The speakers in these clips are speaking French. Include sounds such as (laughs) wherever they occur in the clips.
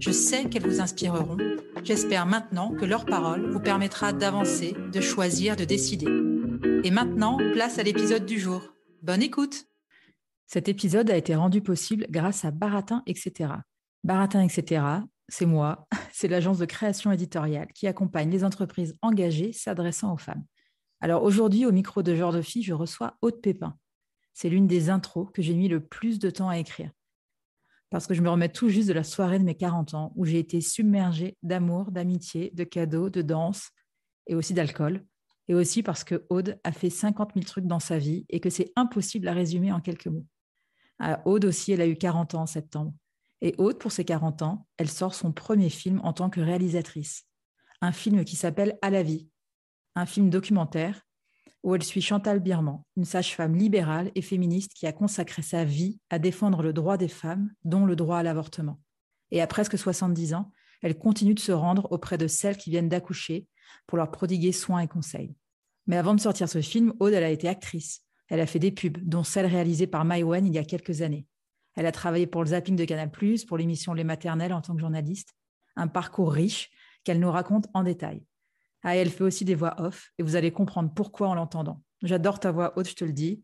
Je sais qu'elles vous inspireront. J'espère maintenant que leur parole vous permettra d'avancer, de choisir, de décider. Et maintenant, place à l'épisode du jour. Bonne écoute Cet épisode a été rendu possible grâce à Baratin, etc. Baratin, etc., c'est moi, (laughs) c'est l'agence de création éditoriale qui accompagne les entreprises engagées s'adressant aux femmes. Alors aujourd'hui, au micro de Genre de Fille, je reçois Aude Pépin. C'est l'une des intros que j'ai mis le plus de temps à écrire. Parce que je me remets tout juste de la soirée de mes 40 ans où j'ai été submergée d'amour, d'amitié, de cadeaux, de danse et aussi d'alcool. Et aussi parce que Aude a fait 50 000 trucs dans sa vie et que c'est impossible à résumer en quelques mots. Ah, Aude aussi, elle a eu 40 ans en septembre. Et Aude, pour ses 40 ans, elle sort son premier film en tant que réalisatrice. Un film qui s'appelle À la vie, un film documentaire où elle suit Chantal Birman, une sage-femme libérale et féministe qui a consacré sa vie à défendre le droit des femmes, dont le droit à l'avortement. Et à presque 70 ans, elle continue de se rendre auprès de celles qui viennent d'accoucher pour leur prodiguer soins et conseils. Mais avant de sortir ce film, Aude, elle a été actrice. Elle a fait des pubs, dont celle réalisée par Maïwen il y a quelques années. Elle a travaillé pour le zapping de Canal+, pour l'émission Les Maternelles en tant que journaliste. Un parcours riche qu'elle nous raconte en détail. Ah, elle fait aussi des voix off et vous allez comprendre pourquoi en l'entendant. J'adore ta voix, Aude, je te le dis.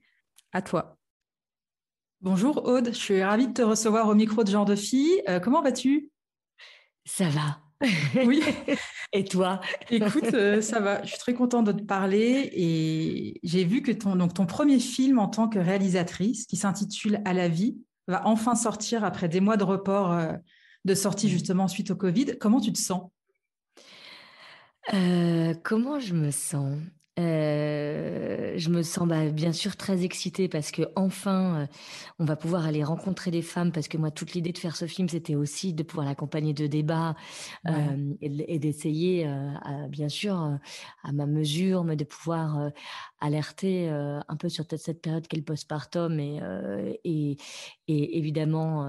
À toi. Bonjour Aude, je suis ravie de te recevoir au micro de Genre de Fille. Euh, comment vas-tu? Ça va. (laughs) Oui. et toi? Écoute, euh, ça va. Je suis très contente de te parler et j'ai vu que ton, donc, ton premier film en tant que réalisatrice, qui s'intitule À la vie, va enfin sortir après des mois de report euh, de sortie justement suite au Covid. Comment tu te sens? Euh, Comment je me sens? Euh, je me sens bah, bien sûr très excitée parce que enfin euh, on va pouvoir aller rencontrer des femmes parce que moi toute l'idée de faire ce film c'était aussi de pouvoir l'accompagner de débats ouais. euh, et, et d'essayer bien sûr à ma mesure mais de pouvoir alerter un peu sur cette période qu'est le postpartum et, et, et, évidemment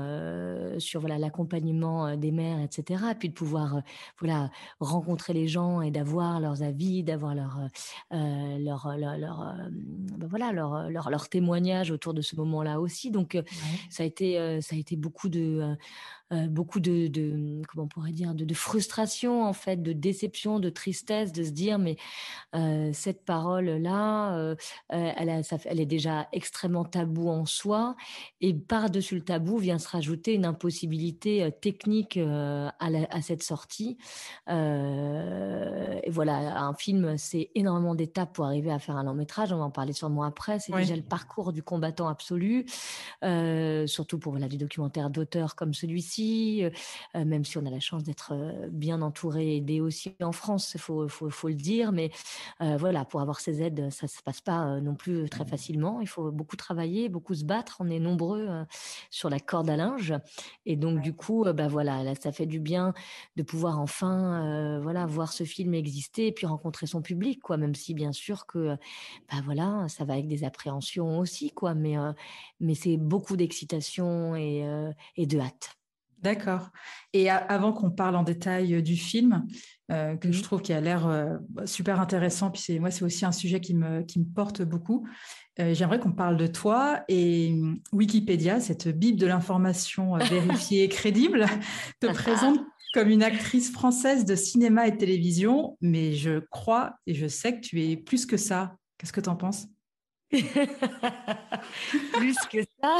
sur voilà l'accompagnement des mères, etc. Et puis de pouvoir voilà rencontrer les gens et d'avoir leurs avis, d'avoir leur, leur, leur, leur ben voilà leur, leur, leur témoignage autour de ce moment-là aussi. Donc ouais. ça a été ça a été beaucoup de euh, beaucoup de, de, comment on pourrait dire de, de, frustration en fait de déception de tristesse de se dire mais euh, cette parole là euh, elle, a, ça, elle est déjà extrêmement tabou en soi et par dessus le tabou vient se rajouter une impossibilité technique à, la, à, cette sortie. Et voilà un film c'est énormément d'étapes pour arriver à faire un long métrage. On va en parler sûrement après. C'est oui. déjà le parcours du combattant absolu surtout pour voilà du documentaire d'auteur comme celui-ci même si on a la chance d'être bien entouré et aidé aussi en France, il faut, faut, faut, le dire. Mais voilà, pour avoir ces aides, ça ne se passe pas non plus très facilement. Il faut beaucoup travailler, beaucoup se battre. On est nombreux sur la corde à linge. Et donc, du coup, bah, voilà, là, ça fait du bien de pouvoir enfin voilà, voir ce film exister et puis rencontrer son public, quoi, même si bien sûr que bah, voilà, ça va avec des appréhensions aussi, quoi, mais, mais c'est beaucoup d'excitation et, et de hâte. D'accord. Et avant qu'on parle en détail du film, euh, que mmh. je trouve qui a l'air euh, super intéressant, puis c'est, moi c'est aussi un sujet qui me, qui me porte beaucoup, euh, j'aimerais qu'on parle de toi et Wikipédia, cette bible de l'information vérifiée et crédible, (laughs) te présente comme une actrice française de cinéma et de télévision, mais je crois et je sais que tu es plus que ça. Qu'est-ce que tu en penses? (laughs) Plus que ça.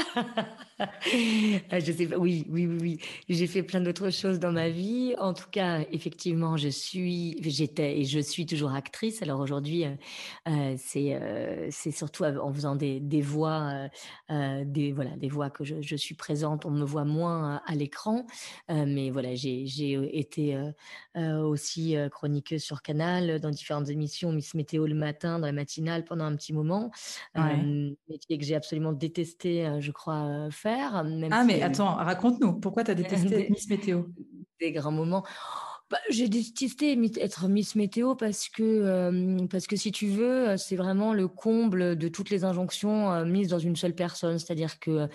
Ah, je sais pas. Oui, oui, oui, J'ai fait plein d'autres choses dans ma vie. En tout cas, effectivement, je suis, j'étais et je suis toujours actrice. Alors aujourd'hui, euh, euh, c'est euh, c'est surtout en faisant des, des voix, des voilà, des voix que je, je, suis présente. On me voit moins à l'écran, mais voilà, j'ai j'ai été aussi chroniqueuse sur Canal dans différentes émissions, Miss Météo le matin, dans la matinale pendant un petit moment. Ouais. métier que j'ai absolument détesté, je crois, faire. ah, mais attends, raconte-nous, pourquoi tu as (laughs) détesté Miss Météo? Des grands moments. Bah, j'ai détesté être Miss Météo parce que, euh, parce que si tu veux, euh, c'est vraiment le comble de toutes les injonctions euh, mises dans une seule personne. C'est-à-dire que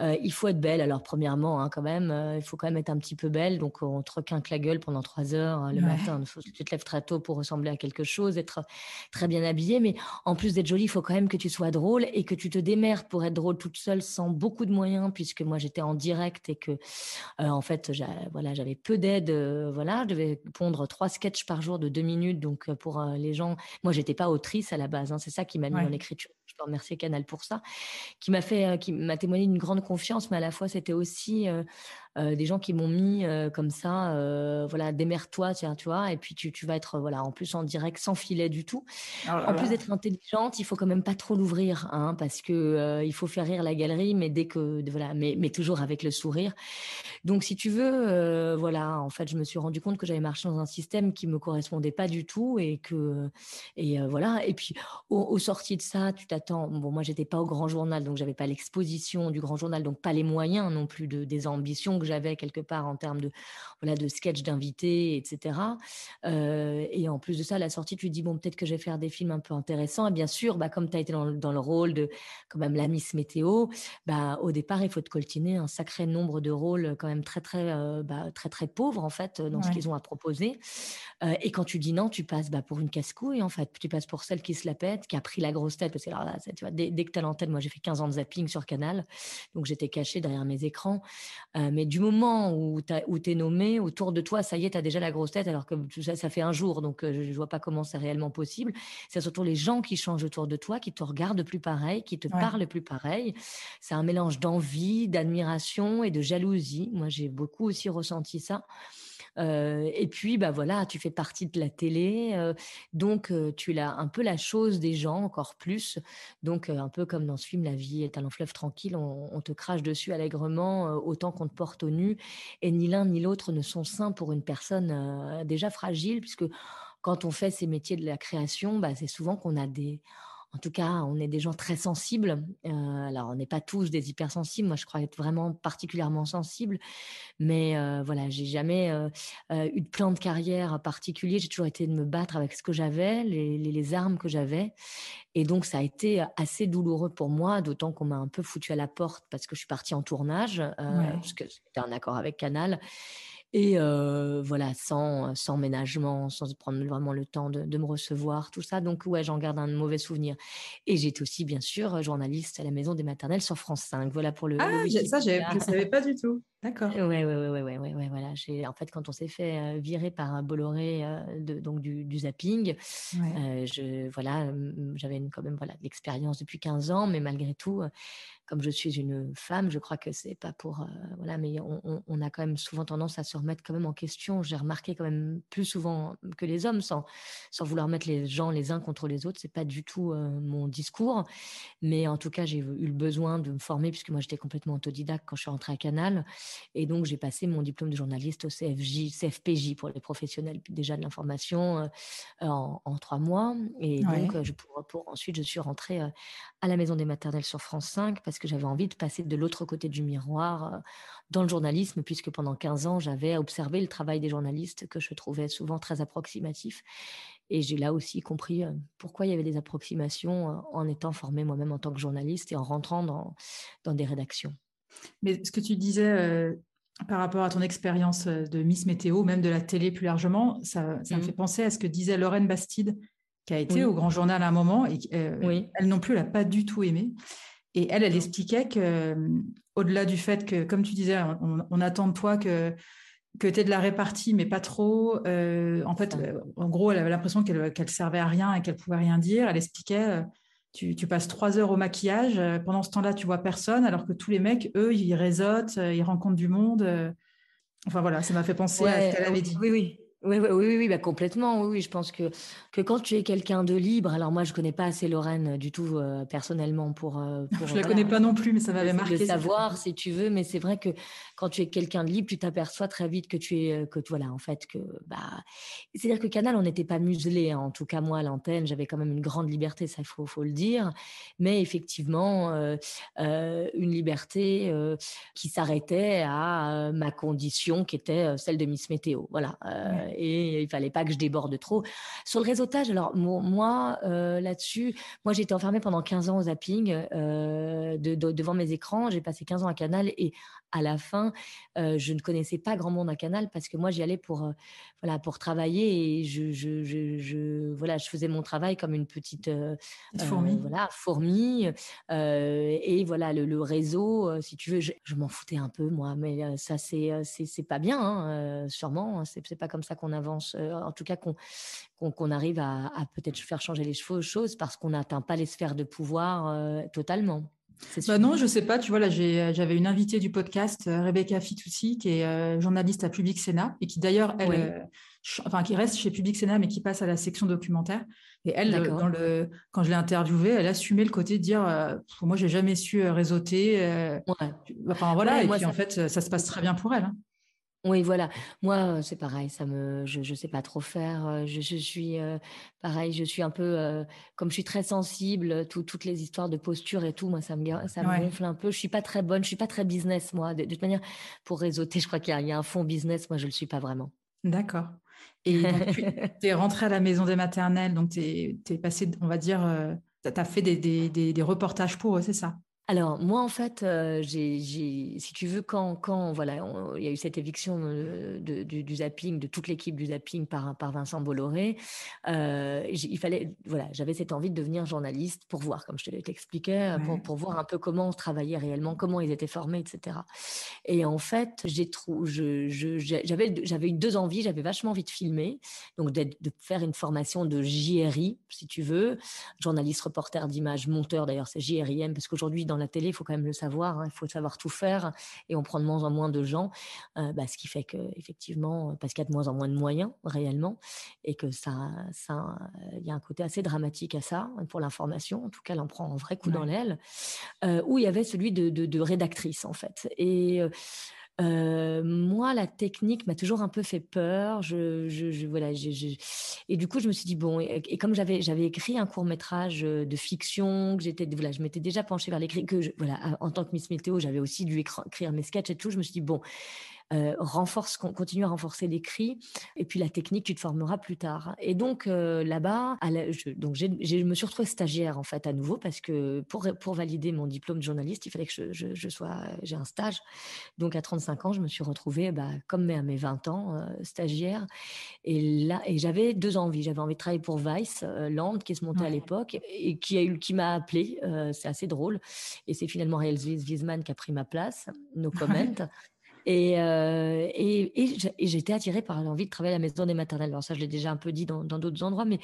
il faut être belle. Alors, premièrement, hein, quand même, il faut quand même être un petit peu belle. Donc, on te requinque la gueule pendant trois heures le matin. Il faut que tu te lèves très tôt pour ressembler à quelque chose, être très bien habillée. Mais en plus d'être jolie, il faut quand même que tu sois drôle et que tu te démerdes pour être drôle toute seule sans beaucoup de moyens, puisque moi, j'étais en direct et que, en fait, voilà, j'avais peu d'aide. voilà, je devais pondre trois sketchs par jour de deux minutes. Donc, pour les gens, moi, j'étais pas autrice à la base. Hein, c'est ça qui m'a mis dans l'écriture. Je peux remercier Canal pour ça, qui m'a fait, qui m'a témoigné d'une grande confiance, mais à la fois, c'était aussi euh, des gens qui m'ont mis euh, comme ça, euh, voilà, démerde-toi, tiens, tu vois, et puis tu, tu, vas être, voilà, en plus en direct, sans filet du tout. Oh en plus d'être intelligente, il faut quand même pas trop l'ouvrir, hein, parce que il faut faire rire la galerie, mais dès que, voilà, mais, mais toujours avec le sourire. Donc, si tu veux, voilà, en fait, je me suis rendu compte que j'avais marché dans un système qui me correspondait pas du tout, et que, et voilà. Et puis, au, sorties de ça, tu t'attends. Bon, moi, j'étais pas au grand journal, donc j'avais pas l'exposition du grand journal, donc pas les moyens non plus de des ambitions que j'avais quelque part en termes de, voilà, de sketch d'invités, etc. Euh, et en plus de ça, la sortie, tu te dis, bon, peut-être que je vais faire des films un peu intéressants. Et bien sûr, bah, comme tu as été dans, dans, le rôle de quand même la Miss Météo, bah, au départ, il faut te coltiner un sacré nombre de rôles quand même très, très, euh, bah, très, très pauvres, en fait, dans ce qu'ils ont à proposer. Euh, et quand tu dis non, tu passes bah, pour une casse-couille, en fait. Tu passes pour celle qui se la pète, qui a pris la grosse tête. Parce que alors là, tu vois, dès, que tu as l'antenne, moi, j'ai fait 15 ans de zapping sur Canal. Donc, j'étais cachée derrière mes écrans. mais du moment où tu es nommé, autour de toi, ça y est, tu as déjà la grosse tête, alors que ça, ça fait un jour, donc euh, je ne vois pas comment c'est réellement possible. C'est surtout les gens qui changent autour de toi, qui te regardent plus pareil, qui te parlent plus pareil. C'est un mélange d'envie, d'admiration et de jalousie. Moi, j'ai beaucoup aussi ressenti ça. Euh, et puis, bah voilà, tu fais partie de la télé, euh, donc euh, tu as un peu la chose des gens encore plus. Donc, un peu comme dans ce film La vie est un long fleuve tranquille, on, te crache dessus allègrement autant qu'on te porte au nu. Et ni l'un ni l'autre ne sont sains pour une personne déjà fragile, puisque quand on fait ces métiers de la création, bah, c'est souvent qu'on a des en tout cas, on est des gens très sensibles. Euh, alors, on n'est pas tous des hypersensibles. Moi, je crois être vraiment particulièrement sensible. Mais euh, voilà, j'ai jamais euh, eu de plan de carrière particulier. J'ai toujours été de me battre avec ce que j'avais, les, les, armes que j'avais. Et donc, ça a été assez douloureux pour moi, d'autant qu'on m'a un peu foutu à la porte parce que je suis partie en tournage, parce que c'était un accord avec Canal. Et voilà, sans, sans ménagement, sans prendre vraiment le temps de, de me recevoir, tout ça. Donc, ouais, j'en garde un mauvais souvenir. Et j'étais aussi, bien sûr, journaliste à la Maison des Maternelles sur France 5. Voilà pour le. Ah, ça, je ne savais pas du tout. D'accord. Ouais, ouais, ouais, ouais, ouais, ouais, voilà. J'ai, en fait, quand on s'est fait virer par un Bolloré de, donc du, du zapping, je, voilà, j'avais quand même voilà, l'expérience depuis 15 ans, mais malgré tout, comme je suis une femme, je crois que c'est pas pour, voilà, mais on, on, a quand même souvent tendance à se remettre quand même en question. J'ai remarqué quand même plus souvent que les hommes, sans, sans vouloir mettre les gens les uns contre les autres. C'est pas du tout mon discours, mais en tout cas, j'ai eu le besoin de me former puisque moi j'étais complètement autodidacte quand je suis rentrée à Canal. Et donc, j'ai passé mon diplôme de journaliste au CFJ, CFPJ pour les professionnels déjà de l'information euh, en, trois mois. Et donc, je, pour, pour, ensuite, je suis rentrée euh, à la Maison des maternelles sur France 5 parce que j'avais envie de passer de l'autre côté du miroir euh, dans le journalisme, puisque pendant 15 ans, j'avais observé le travail des journalistes que je trouvais souvent très approximatif. Et j'ai là aussi compris pourquoi il y avait des approximations en étant formée moi-même en tant que journaliste et en rentrant dans, dans des rédactions. Mais ce que tu disais euh, par rapport à ton expérience euh, de Miss Météo, même de la télé plus largement, ça, me mmh. fait penser à ce que disait Lorraine Bastide, qui a été au Grand Journal à un moment, et euh, elle non plus l'a pas du tout aimé. Et elle, elle expliquait que, au-delà du fait que, comme tu disais, on, attend de toi que que tu es de la répartie, mais pas trop. en fait, en gros, elle avait l'impression qu'elle ne servait à rien et qu'elle pouvait rien dire. Elle expliquait tu, passes trois heures au maquillage. Pendant ce temps-là, tu vois personne, alors que tous les mecs, eux, ils réseautent, ils rencontrent du monde. Enfin voilà, ça m'a fait penser à ce qu'elle avait dit. Oui, oui. Oui, oui, oui, oui bah complètement. Oui, je pense que, que quand tu es quelqu'un de libre, alors moi, je connais pas assez Lorraine du tout euh, personnellement pour. Euh, (laughs) je la connais pas non plus, mais ça m'avait marqué. De savoir, si tu veux, mais c'est vrai que quand tu es quelqu'un de libre, tu t'aperçois très vite que tu es, que voilà, en fait, que bah, c'est-à-dire que Canal, on n'était pas muselé. Hein. En tout cas, moi, à l'antenne, j'avais quand même une grande liberté, ça, il faut, faut le dire. Mais effectivement, euh, une liberté qui s'arrêtait à ma condition, qui était celle de Miss Météo. Voilà et il fallait pas que je déborde trop. Sur le réseautage, alors moi euh, là-dessus, moi été enfermée pendant 15 ans au zapping euh, devant mes écrans. J'ai passé 15 ans à Canal et à la fin, euh, je ne connaissais pas grand monde à Canal parce que moi j'y allais pour voilà pour travailler et je, je, je, voilà je faisais mon travail comme une petite fourmi voilà fourmi et voilà le, réseau si tu veux je, m'en foutais un peu moi mais ça c'est c'est pas bien hein, sûrement hein, c'est pas comme ça qu'on avance en tout cas qu'on qu'on arrive à, à peut-être faire changer les choses parce qu'on n'atteint pas les sphères de pouvoir totalement. Bah non, je sais pas. Tu vois, là, j'avais une invitée du podcast, euh, Rebecca Fitoussi, qui est euh, journaliste à Public Sénat et qui d'ailleurs, elle, euh, enfin, qui reste chez Public Sénat, mais qui passe à la section documentaire. Et elle, dans le, quand je l'ai interviewée, elle assumait le côté de dire, moi, j'ai jamais su réseauter. Enfin voilà. et puis en fait, ça se passe très bien pour elle. Hein. Oui, voilà. Moi, c'est pareil, ça me, je, ne sais pas trop faire. Je, suis pareil, je suis un peu, comme je suis très sensible, toutes les histoires de posture et tout, moi, ça me, ça me gonfle un peu. Je suis pas très bonne, je suis pas très business, moi. De, toute manière, pour réseauter, je crois qu'il y, a un fond business. Moi, je le suis pas vraiment. D'accord. Et tu (laughs) es rentrée à la maison des maternelles, donc tu es, passé, on va dire, tu as fait des, des, des reportages pour eux, c'est ça? Alors moi en fait, euh, j'ai, si tu veux, quand, quand voilà, il y a eu cette éviction de, du, zapping, de toute l'équipe du zapping par, par Vincent Bolloré, euh, il fallait, voilà, j'avais cette envie de devenir journaliste pour voir, comme je te l'expliquais, pour, pour, voir un peu comment on travaillait réellement, comment ils étaient formés, etc. Et en fait, j'ai je, j'avais, j'avais eu deux envies, j'avais vachement envie de filmer, donc de faire une formation de JRI, si tu veux, journaliste, reporter d'image, monteur d'ailleurs, c'est JRIM, parce qu'aujourd'hui dans la télé, il faut quand même le savoir, hein, il faut savoir tout faire et on prend de moins en moins de gens, euh, bah, ce qui fait que effectivement, parce qu'il y a de moins en moins de moyens réellement et que ça, ça, il y a un côté assez dramatique à ça pour l'information. En tout cas, elle en prend un vrai coup dans l'aile. Euh, où il y avait celui de, de rédactrice en fait et euh, moi, la technique m'a toujours un peu fait peur. Je, je, voilà, et du coup, je me suis dit bon. Et, comme j'avais j'avais écrit un court métrage euh, de fiction, que j'étais voilà, je m'étais déjà penchée vers l'écrit, que voilà, en tant que Miss Météo, j'avais aussi dû écrire mes sketchs et tout. Je me suis dit bon, euh, renforce, continue à renforcer l'écrit, et puis la technique, tu te formeras plus tard. Et donc euh, là-bas, je, donc je me suis retrouvée stagiaire en fait à nouveau parce que pour, pour valider mon diplôme de journaliste, il fallait que je, je, sois, j'ai un stage. Donc à 35 ans, je me suis retrouvée, bah, comme à mes 20 ans, euh, stagiaire. Et là, et j'avais deux envies. J'avais envie de travailler pour Vice Land, qui se montait à l'époque et qui a eu, qui m'a appelé. c'est assez drôle. Et c'est finalement Réal Wiesman qui a pris ma place. No comment. (laughs) Euh, et, et, et j'étais attirée par l'envie de travailler à la maison des maternelles. Alors ça, je l'ai déjà un peu dit dans d'autres endroits, mais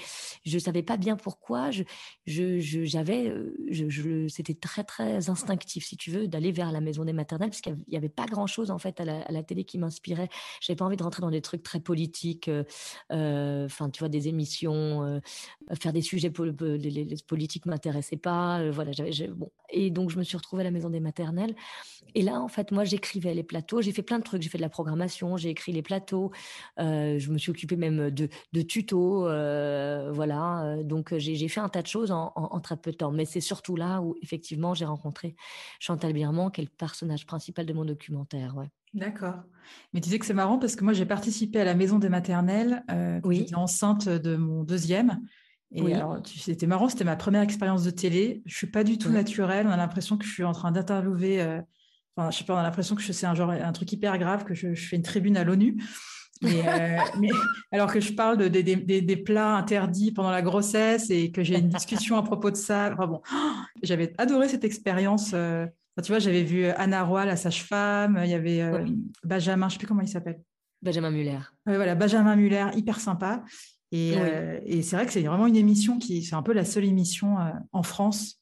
je savais pas bien pourquoi. Je, j'avais, euh, c'était très très instinctif, si tu veux, d'aller vers la maison des maternelles, parce qu'il y avait pas grand chose en fait à la, télé qui m'inspirait. J'avais pas envie de rentrer dans des trucs très politiques, euh, enfin tu vois des émissions, faire des sujets les, les, politiques m'intéressaient pas. voilà, bon. Et donc je me suis retrouvée à la maison des maternelles. Et là, en fait, moi, j'écrivais les plateaux fait plein de trucs. J'ai fait de la programmation, j'ai écrit les plateaux, euh, je me suis occupée même de, de tutos, euh, voilà. Donc j'ai fait un tas de choses en, très peu de temps. Mais c'est surtout là où effectivement j'ai rencontré Chantal Birman, qui est le personnage principal de mon documentaire. Ouais. D'accord. Mais tu disais que c'est marrant parce que moi j'ai participé à la maison des maternelles. Euh, oui. J'étais enceinte de mon deuxième. Et oui. alors, c'était marrant, c'était ma première expérience de télé. Je suis pas du tout naturelle. On a l'impression que je suis en train d'interviewer euh, Enfin, je sais pas, on a l'impression que c'est un genre, un truc hyper grave, que je, fais une tribune à l'ONU. Euh, (laughs) mais, alors que je parle de, des plats interdits pendant la grossesse et que j'ai une discussion à propos de ça. Enfin bon, (gasps) j'avais adoré cette expérience. Euh, tu vois, j'avais vu Anna Roy, la sage-femme. Il y avait euh, Benjamin, je sais plus comment il s'appelle. Benjamin Muller. voilà, Benjamin Muller, hyper sympa. Et, et c'est vrai que c'est vraiment une émission qui, c'est un peu la seule émission en France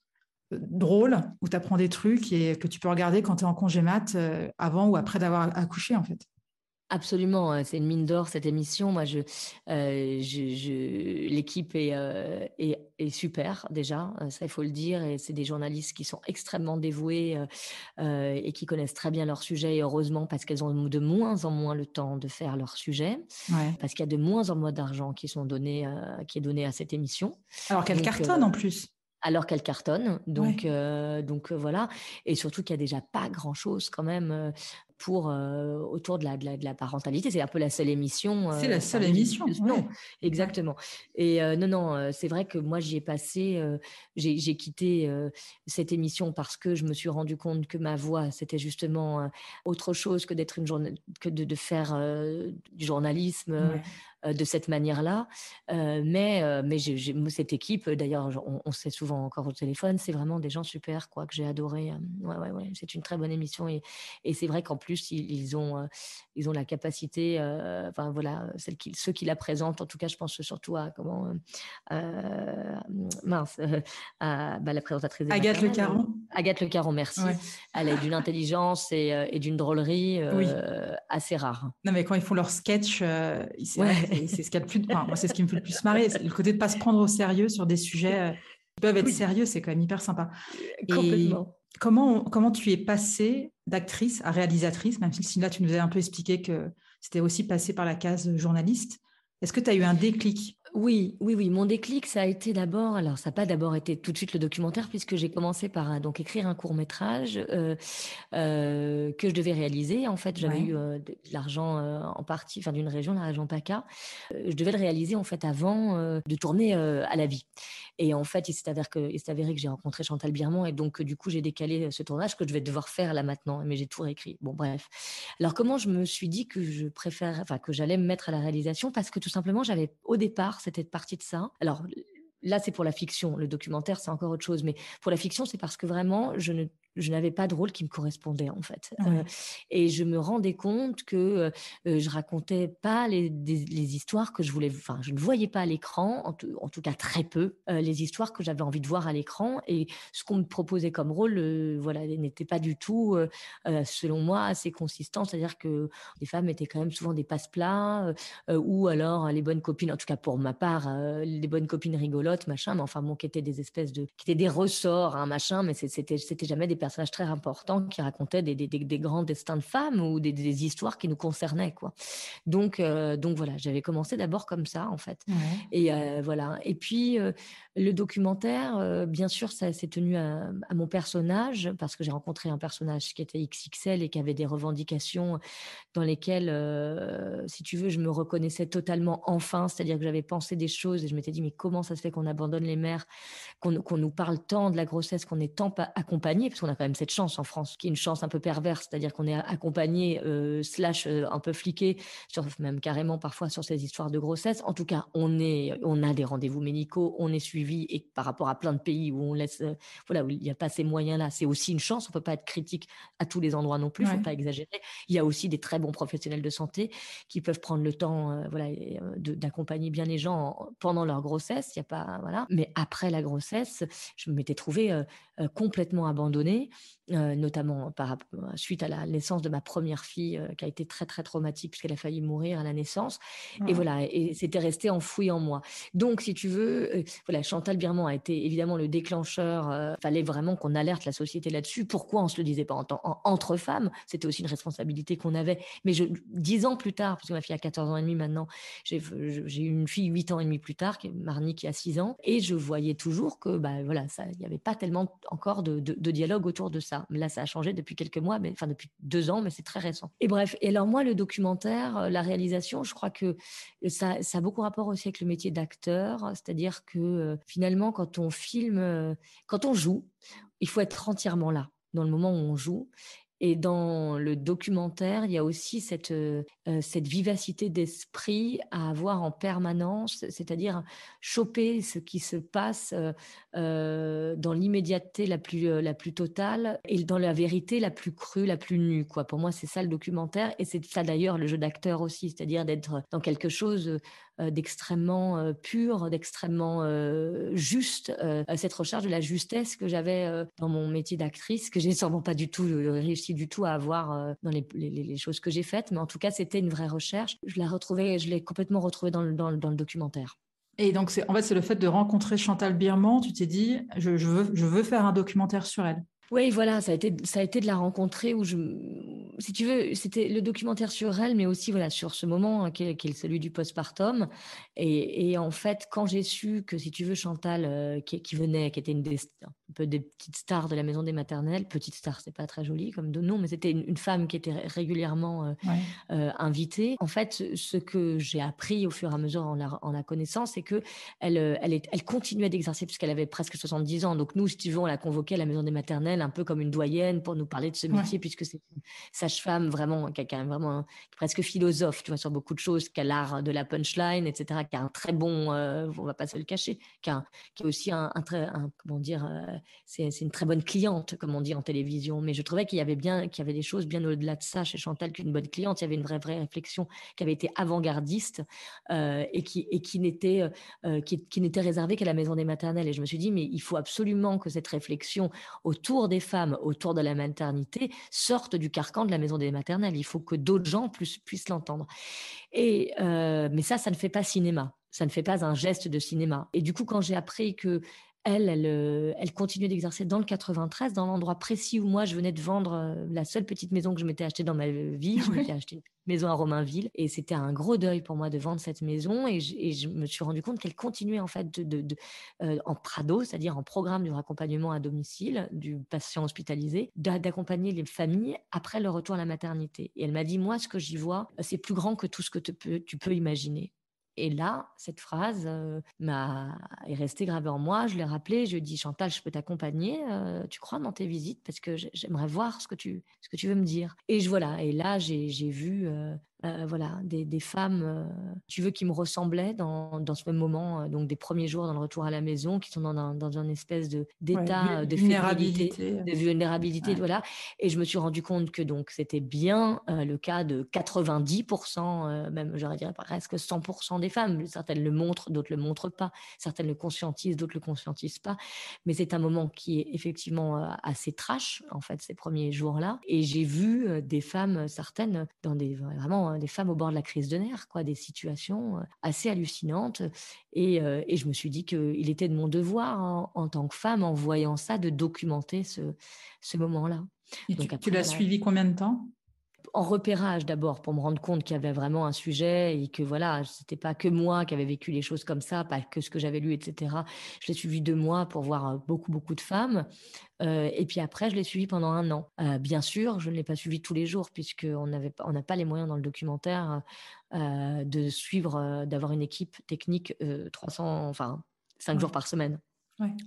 drôle où tu apprends des trucs et que tu peux regarder quand tu es en congé mat avant ou après d'avoir accouché en fait. Absolument, hein, c'est une mine d'or cette émission. Moi, je, euh, je, l'équipe est, euh, est, est, super déjà, euh, ça il faut le dire. Et c'est des journalistes qui sont extrêmement dévoués et qui connaissent très bien leur sujet. Et heureusement, parce qu'elles ont de moins en moins le temps de faire leur sujet, parce qu'il y a de moins en moins d'argent qui sont donnés, qui est donné à cette émission. Alors qu'elle cartonne en plus alors qu'elle cartonne. Donc, donc voilà. Et surtout qu'il y a déjà pas grand chose quand même pour autour de la, de la, parentalité. C'est un peu la seule émission. c'est la seule émission. Non, exactement. Et non, non, c'est vrai que moi j'y ai passé, j'ai quitté cette émission parce que je me suis rendu compte que ma voix c'était justement autre chose que d'être une que de, de faire du journalisme. Euh, de cette manière-là. Euh, mais euh, mais cette équipe, d'ailleurs, on, sait souvent encore au téléphone, c'est vraiment des gens super, quoi, que j'ai adoré. Ouais, ouais, ouais, c'est une très bonne émission et, et c'est vrai qu'en plus ils, ont ils ont la capacité, enfin voilà, celle qui, ceux qui la présentent, en tout cas, je pense surtout à comment mince, à bah, la présentatrice. Agathe Le Caron. Agathe Le Caron, merci. Elle a d'une intelligence et, et d'une drôlerie assez rare. Non mais quand ils font leur sketch, c'est ce qui plus, moi, c'est ce qui me fait le plus marrer, le côté de pas se prendre au sérieux sur des sujets euh, qui peuvent être sérieux, c'est quand même hyper sympa. Complètement. comment, comment tu es passée d'actrice à réalisatrice, même si là tu nous as un peu expliqué que c'était aussi passé par la case journaliste. Est-ce que tu as eu un déclic? Oui, oui, oui. Mon déclic, ça a été d'abord, alors ça n'a pas d'abord été tout de suite le documentaire, puisque j'ai commencé par donc écrire un court métrage euh, euh, que je devais réaliser. En fait, j'avais eu euh, de l'argent en partie, enfin d'une région, la région PACA. je devais le réaliser en fait avant de tourner à la vie. Et en fait, il s'est avéré que, j'ai rencontré Chantal Birman et donc du coup j'ai décalé ce tournage que je vais devoir faire là maintenant. Mais j'ai tout réécrit. Bon, bref. Alors comment je me suis dit que je préfère, enfin que j'allais me mettre à la réalisation? Parce que tout simplement j'avais au départ c'était partie de ça. Alors là, c'est pour la fiction. Le documentaire, c'est encore autre chose. Mais pour la fiction, c'est parce que vraiment, je ne je n'avais pas de rôle qui me correspondait en fait. Euh, et je me rendais compte que euh, euh, je racontais pas les, les, histoires que je voulais, enfin je ne voyais pas à l'écran, en, en, tout cas très peu, les histoires que j'avais envie de voir à l'écran. Et ce qu'on me proposait comme rôle, voilà, n'était pas du tout, selon moi, assez consistant. C'est-à-dire que les femmes étaient quand même souvent des passe-plats, ou alors les bonnes copines, en tout cas pour ma part, les bonnes copines rigolotes, machin, mais enfin bon, qui étaient des espèces de, qui étaient des ressorts, hein, machin, mais c'était, c'était jamais des personnages très importants qui racontaient des, des, des, grands destins de femmes ou des, histoires qui nous concernaient. Quoi. Donc, euh, donc voilà, j'avais commencé d'abord comme ça, en fait. Et euh, voilà. Et puis, euh, le documentaire, bien sûr, ça s'est tenu à, à, mon personnage, parce que j'ai rencontré un personnage qui était XXL et qui avait des revendications dans lesquelles, si tu veux, je me reconnaissais totalement enfin. C'est-à-dire que j'avais pensé des choses et je m'étais dit, mais comment ça se fait qu'on abandonne les mères, qu'on nous parle tant de la grossesse, qu'on est tant accompagné, parce qu'on a quand même cette chance en France, qui est une chance un peu perverse, c'est-à-dire qu'on est accompagné, euh, slash euh, un peu fliqué, sur, même carrément parfois sur ces histoires de grossesse. En tout cas, on, est, on a des rendez-vous médicaux, on est suivi, et par rapport à plein de pays où on laisse, euh, voilà, où il n'y a pas ces moyens-là, c'est aussi une chance. On peut pas être critique à tous les endroits non plus, il faut pas exagérer. Il y a aussi des très bons professionnels de santé qui peuvent prendre le temps, voilà, d'accompagner bien les gens pendant leur grossesse. Il y a pas, voilà. Mais après la grossesse, je m'étais trouvée complètement abandonnée euh, notamment par, suite à la naissance de ma première fille, euh, qui a été très très traumatique puisqu'elle a failli mourir à la naissance. Et voilà, et c'était resté enfoui en moi. Donc, si tu veux, euh, voilà, Chantal Birman a été évidemment le déclencheur. fallait vraiment qu'on alerte la société là-dessus. Pourquoi on se le disait pas en, entre femmes? C'était aussi une responsabilité qu'on avait. Mais je, dix ans plus tard, parce que ma fille a 14 ans et demi maintenant, j'ai eu une fille huit ans et demi plus tard, qui est Marnie, qui a 6 ans, et je voyais toujours que, bah voilà, ça, il n'y avait pas tellement encore de, de dialogue autour de ça. Là, ça a changé depuis quelques mois, mais enfin depuis deux ans, mais c'est très récent. Et bref, et alors moi, le documentaire, euh, la réalisation, je crois que ça, a beaucoup rapport aussi avec le métier d'acteur, c'est-à-dire que euh, finalement, quand on filme, euh, quand on joue, il faut être entièrement là dans le moment où on joue. Et dans le documentaire, il y a aussi cette, euh, cette vivacité d'esprit à avoir en permanence, c'est-à-dire choper ce qui se passe euh, dans l'immédiateté la plus, totale et dans la vérité la plus crue, la plus nue. Pour moi, c'est ça le documentaire et c'est ça d'ailleurs le jeu d'acteur aussi, c'est-à-dire d'être dans quelque chose d'extrêmement pur, d'extrêmement juste, cette recherche de la justesse que j'avais dans mon métier d'actrice, que j'ai (laughs) sûrement pas du tout réussi du tout à avoir dans les, les, choses que j'ai faites, mais en tout cas, c'était une vraie recherche. Je l'ai retrouvée, je l'ai complètement retrouvée dans le, dans, dans le documentaire. Et donc, en fait, c'est le fait de rencontrer Chantal Birman. Tu t'es dit, je, je, veux, je veux faire un documentaire sur elle. Oui, voilà, ça a été, ça a été de la rencontrer où je, si tu veux, c'était le documentaire sur elle, mais aussi voilà sur ce moment hein, qui, est, celui du postpartum. Et, et en fait, quand j'ai su que, si tu veux, Chantal, euh, qui, qui, venait, qui était une des, un peu des petites stars de la maison des maternelles, petite star, c'est pas très joli comme de nom, mais c'était une, femme qui était régulièrement euh, euh, invitée. En fait, ce que j'ai appris au fur et à mesure en la, en la connaissant, c'est que elle, elle, est, elle continuait d'exercer puisqu'elle avait presque 70 ans. Donc nous, si tu veux, on l'a convoquée à la maison des maternelles un peu comme une doyenne pour nous parler de ce métier, puisque c'est une sage-femme vraiment, a vraiment presque philosophe, tu vois, sur beaucoup de choses, qui a l'art de la punchline, etc., qui a un très bon, euh, on va pas se le cacher, qui a, qui aussi un, très, comment dire, euh, c'est une très bonne cliente, comme on dit en télévision. Mais je trouvais qu'il y avait bien, qu'il y avait des choses bien au-delà de ça chez Chantal qu'une bonne cliente. Il y avait une vraie, vraie réflexion qui avait été avant-gardiste euh, et qui, et qui n'était, qui, qui n'était réservée qu'à la maison des maternelles. Et je me suis dit, mais il faut absolument que cette réflexion autour des femmes autour de la maternité sortent du carcan de la maison des maternelles. Il faut que d'autres gens puissent, l'entendre. Et euh, mais ça, ça ne fait pas cinéma. Ça ne fait pas un geste de cinéma. Et du coup, quand j'ai appris que elle, elle, euh, elle continuait d'exercer dans le 93, dans l'endroit précis où moi je venais de vendre euh, la seule petite maison que je m'étais achetée dans ma vie. Je m'étais acheté une maison à Romainville et c'était un gros deuil pour moi de vendre cette maison et je, me suis rendu compte qu'elle continuait en fait de, euh, en Prado, c'est-à-dire en programme du raccompagnement à domicile du patient hospitalisé, d'accompagner les familles après le retour à la maternité. Et elle m'a dit moi ce que j'y vois, c'est plus grand que tout ce que tu peux imaginer. Et là, cette phrase euh, m'a est restée gravée en moi. Je l'ai rappelée. Je lui ai dit Chantal, je peux t'accompagner. Euh, tu crois dans tes visites? Parce que j'aimerais voir ce que tu ce que tu veux me dire. Et je voilà. Et là, j'ai vu euh, euh, voilà, des, des femmes, euh, tu veux, qui me ressemblaient dans, dans ce même moment, euh, donc des premiers jours dans le retour à la maison, qui sont dans un, dans une espèce de d'état de vulnérabilité, de vulnérabilité, voilà. Et je me suis rendu compte que donc c'était bien le cas de 90%, même j'aurais dire presque 100% des femmes. Certaines le montrent, d'autres le montrent pas. Certaines le conscientisent, d'autres le conscientisent pas. Mais c'est un moment qui est effectivement assez trash en fait ces premiers jours-là. Et j'ai vu des femmes, certaines dans des vraiment Hein, des femmes au bord de la crise de nerfs, quoi, des situations euh, assez hallucinantes. Et, euh, et je me suis dit qu'il était de mon devoir hein, en tant que femme, en voyant ça, de documenter ce, ce moment-là. Donc, tu, l'as suivi combien de temps? En repérage d'abord pour me rendre compte qu'il y avait vraiment un sujet et que voilà, c'était pas que moi qui avais vécu les choses comme ça, pas que ce que j'avais lu, etc. Je l'ai suivi deux mois pour voir euh, beaucoup beaucoup de femmes euh, et puis après je l'ai suivi pendant un an. Euh, bien sûr, je ne l'ai pas suivi tous les jours puisque on n'avait on n'a pas les moyens dans le documentaire de suivre, d'avoir une équipe technique 300, enfin cinq jours par semaine.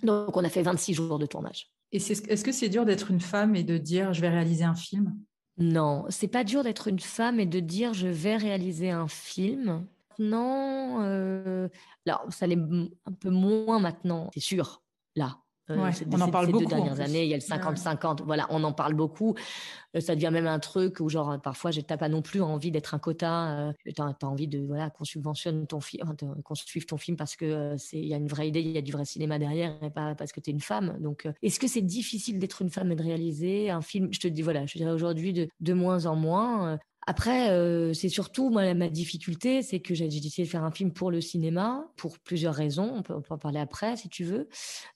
Donc on a fait 26 jours de tournage. Et est-ce que c'est dur d'être une femme et de dire je vais réaliser un film? Non, c'est pas dur d'être une femme et de dire je vais réaliser un film. Non, euh, ça l'est un peu moins maintenant, c'est sûr, là. Euh, on en parle ces beaucoup. Deux dernières années, il y a le 50-50. Voilà, on en parle beaucoup. Euh, ça devient même un truc où, genre, parfois, je n'ai pas non plus envie d'être un quota. Euh, tu as, envie de voilà qu'on subventionne ton film, qu'on suive ton film parce que c'est il y a une vraie idée, il y a du vrai cinéma derrière et pas parce que tu es une femme. Donc, est-ce que c'est difficile d'être une femme et de réaliser un film? Je te dis voilà, je dirais aujourd'hui de, de moins en moins. Après, euh, c'est surtout moi ma difficulté, c'est que j'ai décidé de faire un film pour le cinéma pour plusieurs raisons. On peut, en parler après si tu veux,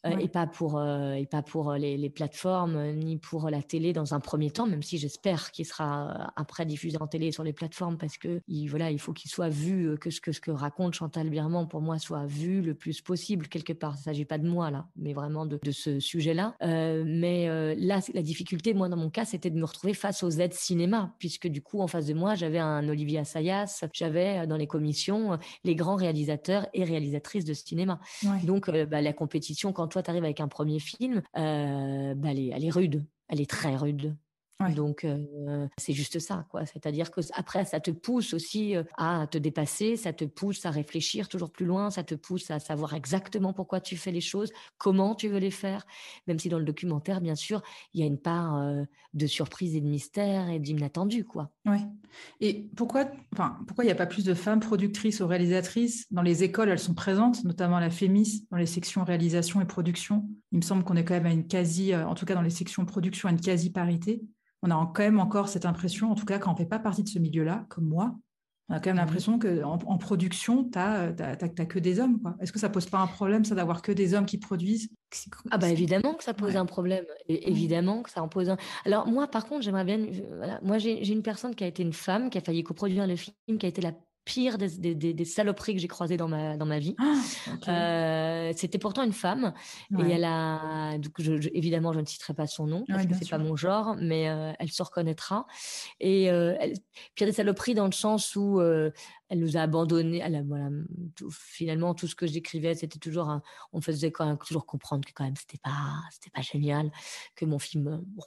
euh, et pas pour euh, et pas pour les, les, plateformes ni pour la télé dans un premier temps, même si j'espère qu'il sera après diffusé en télé sur les plateformes parce que il, voilà, il faut qu'il soit vu que ce que ce que raconte Chantal Birman pour moi soit vu le plus possible quelque part. Il s'agit pas de moi là, mais vraiment de, de ce sujet-là. mais là, la difficulté, moi dans mon cas, c'était de me retrouver face aux aides cinéma, puisque du coup en face de moi, j'avais un Olivier Assayas, j'avais euh, dans les commissions euh, les grands réalisateurs et réalisatrices de cinéma. Donc, euh, bah, la compétition, quand toi, tu arrives avec un premier film, bah, elle, est, rude. Elle est très rude. Donc, c'est juste ça, quoi. C'est-à-dire que après, ça te pousse aussi à te dépasser, ça te pousse à réfléchir toujours plus loin, ça te pousse à savoir exactement pourquoi tu fais les choses, comment tu veux les faire. Même si dans le documentaire, bien sûr, il y a une part de surprise et de mystère et d'inattendu, quoi. Ouais. Et pourquoi, enfin, pourquoi il n'y a pas plus de femmes productrices ou réalisatrices dans les écoles? Elles sont présentes, notamment la FEMIS, dans les sections réalisation et production. Il me semble qu'on est quand même à une quasi, en tout cas dans les sections production, à une quasi parité on a quand même encore cette impression, en tout cas quand on ne fait pas partie de ce milieu-là, comme moi, on a quand même mmh l'impression qu'en en, production, tu n'as que des hommes. Est-ce que ça pose pas un problème, ça, d'avoir que des hommes qui produisent? Ah bah évidemment que ça pose un problème. évidemment que ça en pose un. Alors moi, par contre, j'aimerais bien... Moi, j'ai une personne qui a été une femme, qui a failli coproduire le film, qui a été la pire des, des, saloperies que j'ai croisées dans ma, dans ma vie. Ah, euh, c'était pourtant une femme. Et elle a. Donc, je, évidemment, je ne citerai pas son nom parce que c'est pas mon genre, mais euh, elle se reconnaîtra. Et euh, elle, pire des saloperies dans le sens où elle nous a abandonnés. Elle voilà, finalement, tout ce que j'écrivais, c'était toujours on faisait quand même toujours comprendre que quand même c'était pas, c'était pas génial, que mon film, bon,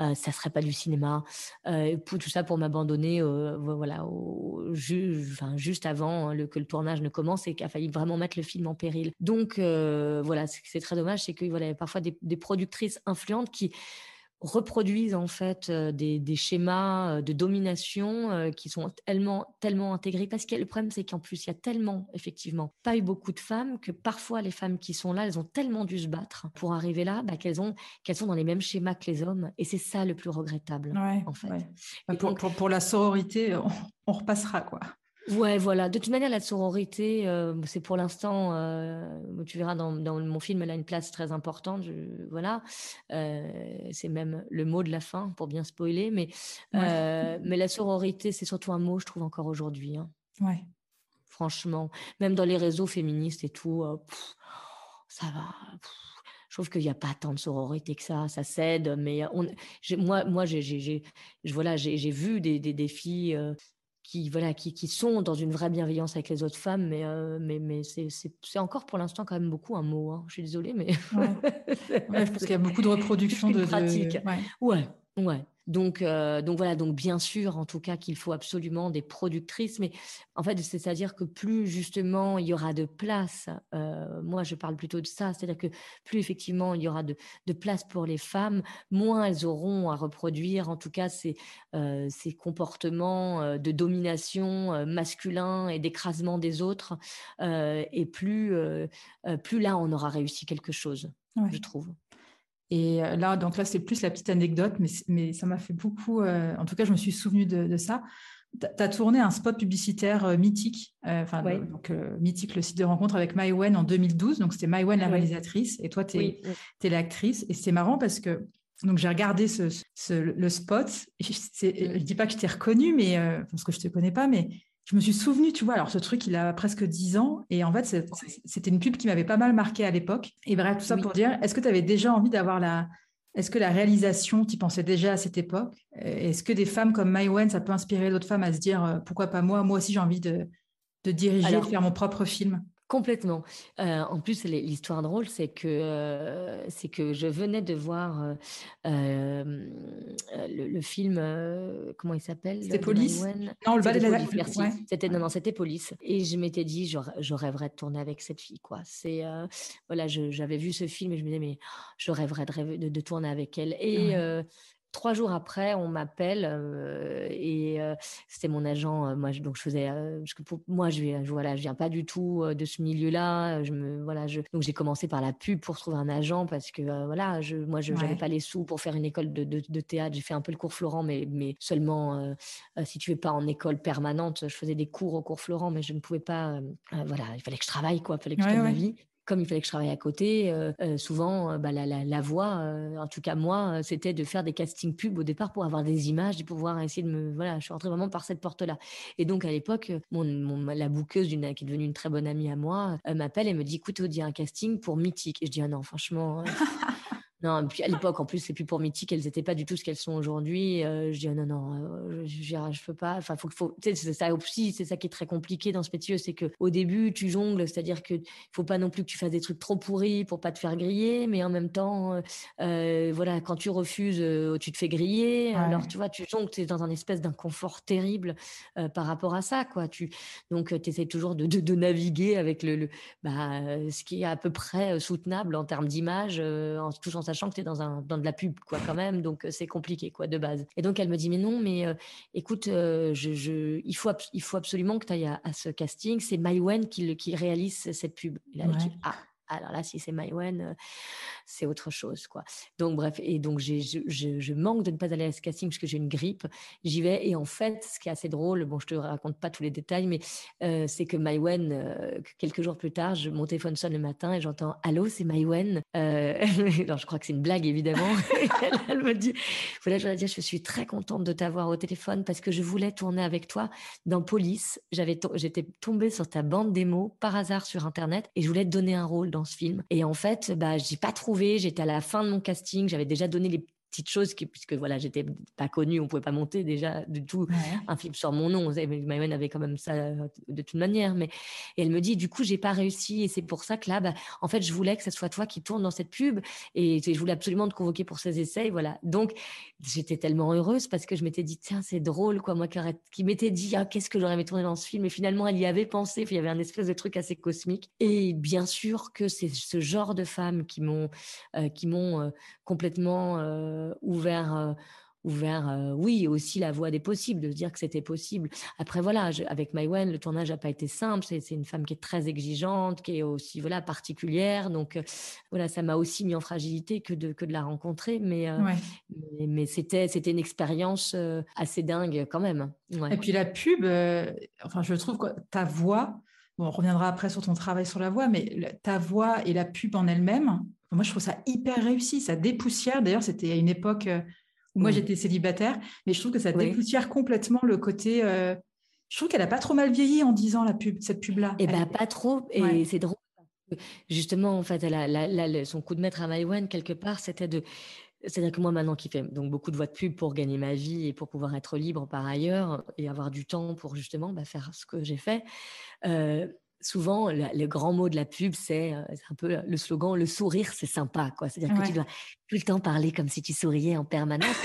euh, ça serait pas du cinéma. Euh, pour, tout ça pour m'abandonner, euh, voilà, enfin, juste avant hein, que le tournage ne commence et qu'il a failli vraiment mettre le film en péril. Donc voilà, c'est très dommage, c'est qu'il voilà, y a parfois des productrices influentes qui reproduisent en fait euh, des, schémas euh, de domination euh, qui sont tellement tellement intégrés. Parce que le problème c'est qu'en plus il y a tellement effectivement pas eu beaucoup de femmes que parfois les femmes qui sont là elles ont tellement dû se battre pour arriver là bah, qu'elles ont qu'elles sont dans les mêmes schémas que les hommes. Et c'est ça le plus regrettable en fait. pour, pour, la sororité on repassera quoi Ouais, voilà. De toute manière, la sororité, euh, c'est pour l'instant, euh, tu verras dans, dans, mon film, elle a une place très importante. voilà, euh, c'est même le mot de la fin pour bien spoiler. Mais, mais la sororité, c'est surtout un mot, je trouve encore aujourd'hui. Hein. Ouais. Franchement, même dans les réseaux féministes et tout, ça va. je trouve qu'il n'y a pas tant de sororité que ça, ça cède, mais on, moi, moi, j'ai, voilà, j'ai, vu des, des, des filles qui voilà qui, qui, sont dans une vraie bienveillance avec les autres femmes mais euh, mais mais c'est encore pour l'instant quand même beaucoup un mot hein. je suis désolée mais ouais. (laughs) je pense qu'il y a beaucoup de reproduction de, pratique ouais ouais donc, euh, donc voilà, donc bien sûr, en tout cas, qu'il faut absolument des productrices, mais en fait, c'est-à-dire que plus justement il y aura de place, euh, moi je parle plutôt de ça, c'est-à-dire que plus effectivement il y aura de, place pour les femmes, moins elles auront à reproduire, en tout cas, ces, euh, ces comportements de domination masculin et d'écrasement des autres, et plus, plus là on aura réussi quelque chose, je trouve. Et euh, là, donc là, c'est plus la petite anecdote, mais, mais ça m'a fait beaucoup. Euh, en tout cas, je me suis souvenu de, ça. Tu as tourné un spot publicitaire euh, mythique, enfin, donc mythique, le site de rencontre avec Maïwen en 2012. Donc, c'était Maïwen la réalisatrice et toi, tu es, l'actrice. Et c'est marrant parce que donc j'ai regardé ce, le spot. je ne dis pas que je t'ai reconnu, mais, parce que je ne te connais pas, mais je me suis souvenu, tu vois, alors ce truc, il a presque 10 ans, et en fait, c'était une pub qui m'avait pas mal marqué à l'époque. Et bref, tout ça pour dire, est-ce que tu avais déjà envie d'avoir la... Est-ce que la réalisation, tu pensais déjà à cette époque? Est-ce que des femmes comme Wen, ça peut inspirer d'autres femmes à se dire, euh, pourquoi pas moi? Moi aussi, j'ai envie de, de diriger, de faire mon propre film Complètement. Euh, en plus, l'histoire drôle, c'est que euh, c'est que je venais de voir euh, le, film, comment il s'appelle? C'était Police? Non, le ballet de la Merci. C'était non, non, c'était Police. Et je m'étais dit, je, rêverais de tourner avec cette fille, quoi. C'est voilà, j'avais vu ce film et je me disais, mais je rêverais de, de, tourner avec elle. Et Trois jours après, on m'appelle euh, et euh, c'était mon agent. Euh, moi, donc je faisais. pour, moi, je, je voilà, je viens pas du tout de ce milieu-là. Je me voilà. Je, donc j'ai commencé par la pub pour trouver un agent parce que voilà, je, moi, je n'avais pas les sous pour faire une école de, de, théâtre. J'ai fait un peu le cours Florent, mais mais seulement si tu es pas en école permanente. Je faisais des cours au cours Florent, mais je ne pouvais pas. voilà, il fallait que je travaille quoi. Il fallait que je ouais, ma vie comme il fallait que je travaille à côté, euh, euh, souvent, euh, bah, la, la, voix, en tout cas moi, c'était de faire des castings pubs au départ pour avoir des images et pouvoir essayer de me... Voilà, je suis rentrée vraiment par cette porte-là. Et donc, à l'époque, mon, la bouqueuse, qui est devenue une très bonne amie à moi, m'appelle et me dit, écoute, il y un casting pour Mythique. Et je dis, ah non, franchement... Non, puis à l'époque, en plus, c'est plus pour Mythique, elles n'étaient pas du tout ce qu'elles sont aujourd'hui. je dis, non, non, je, je, peux pas. Enfin, faut, faut, c'est ça aussi, c'est ça qui est très compliqué dans ce métier, c'est que au début, tu jongles, c'est-à-dire que faut pas non plus que tu fasses des trucs trop pourris pour pas te faire griller, mais en même temps, voilà, quand tu refuses, tu te fais griller. Alors, tu vois, tu jongles, tu es dans un espèce d'inconfort terrible par rapport à ça, quoi. Tu, donc, tu essaies toujours de, de, naviguer avec le, le bah, ce qui est à peu près soutenable en termes d'image, en tout en sachant que tu es dans, un, dans de la pub, quoi, quand même. Donc, c'est compliqué, quoi, de base. Et donc, elle me dit, mais non, mais écoute, je, je, il, faut, il faut absolument que tu ailles à, ce casting. C'est Maïwen qui, qui réalise cette pub. Et là, dit, ah, alors là, si c'est Maïwen, c'est autre chose, quoi. Donc bref, et donc je, manque de ne pas aller à ce casting parce que j'ai une grippe. J'y vais et en fait, ce qui est assez drôle, bon, je te raconte pas tous les détails, mais euh, c'est que Maïwen, euh, quelques jours plus tard, je, mon téléphone sonne le matin et j'entends Allô, c'est Maïwen. Euh, (laughs) alors je crois que c'est une blague évidemment. (laughs) elle, me dit voilà, je dire, je suis très contente de t'avoir au téléphone parce que je voulais tourner avec toi dans Police. J'étais tombée sur ta bande démo par hasard sur internet et je voulais te donner un rôle dans film. Et en fait, bah, j'ai pas trouvé J'étais à la fin de mon casting. J'avais déjà donné les petites choses qui, puisque voilà, j'étais pas connue, on pouvait pas monter déjà du tout un film sur mon nom. Maïwen avait quand même ça euh, de toute manière, mais et elle me dit, du coup, j'ai pas réussi. Et c'est pour ça que là, bah, en fait, je voulais que ce soit toi qui tourne dans cette pub. Et je voulais absolument te convoquer pour ces essais, voilà. Donc, j'étais tellement heureuse parce que je m'étais dit, tiens, c'est drôle, quoi, moi qui, m'étais dit, ah, qu'est-ce que j'aurais aimé tourner dans ce film. Et finalement, elle y avait pensé, il y avait un espèce de truc assez cosmique. Et bien sûr que c'est ce genre de femmes qui m'ont, euh, qui m'ont euh, complètement euh, ouvert euh, ouvert, euh, oui, aussi la voie des possibles, de se dire que c'était possible. Après, voilà, avec Maïwen, le tournage n'a pas été simple. C'est une femme qui est très exigeante, qui est aussi voilà particulière. Donc, voilà, ça m'a aussi mis en fragilité que de, que de la rencontrer. Mais, mais, c'était c'était une expérience assez dingue quand même. Et puis la pub, enfin, je trouve que ta voix, bon, on reviendra après sur ton travail sur la voix, mais ta voix et la pub en elle-même, moi, je trouve ça hyper réussi. Ça dépoussière. D'ailleurs, c'était à une époque euh, où moi, j'étais célibataire, mais je trouve que ça dépoussière complètement le côté. Euh, je trouve qu'elle a pas trop mal vieilli en disant la pub, cette pub-là. Eh bien, pas trop. Et c'est drôle. Justement, en fait, elle a, son coup de maître à Maïwan, quelque part, c'était de. C'est-à-dire que moi, maintenant, qui fais donc beaucoup de voix de pub pour gagner ma vie et pour pouvoir être libre par ailleurs et avoir du temps pour justement bah, faire ce que j'ai fait, euh, souvent, le, grand mot de la pub, c'est euh, un peu le slogan le sourire, c'est sympa. quoi. C'est-à-dire que tu dois tout le temps parler comme si tu souriais en permanence.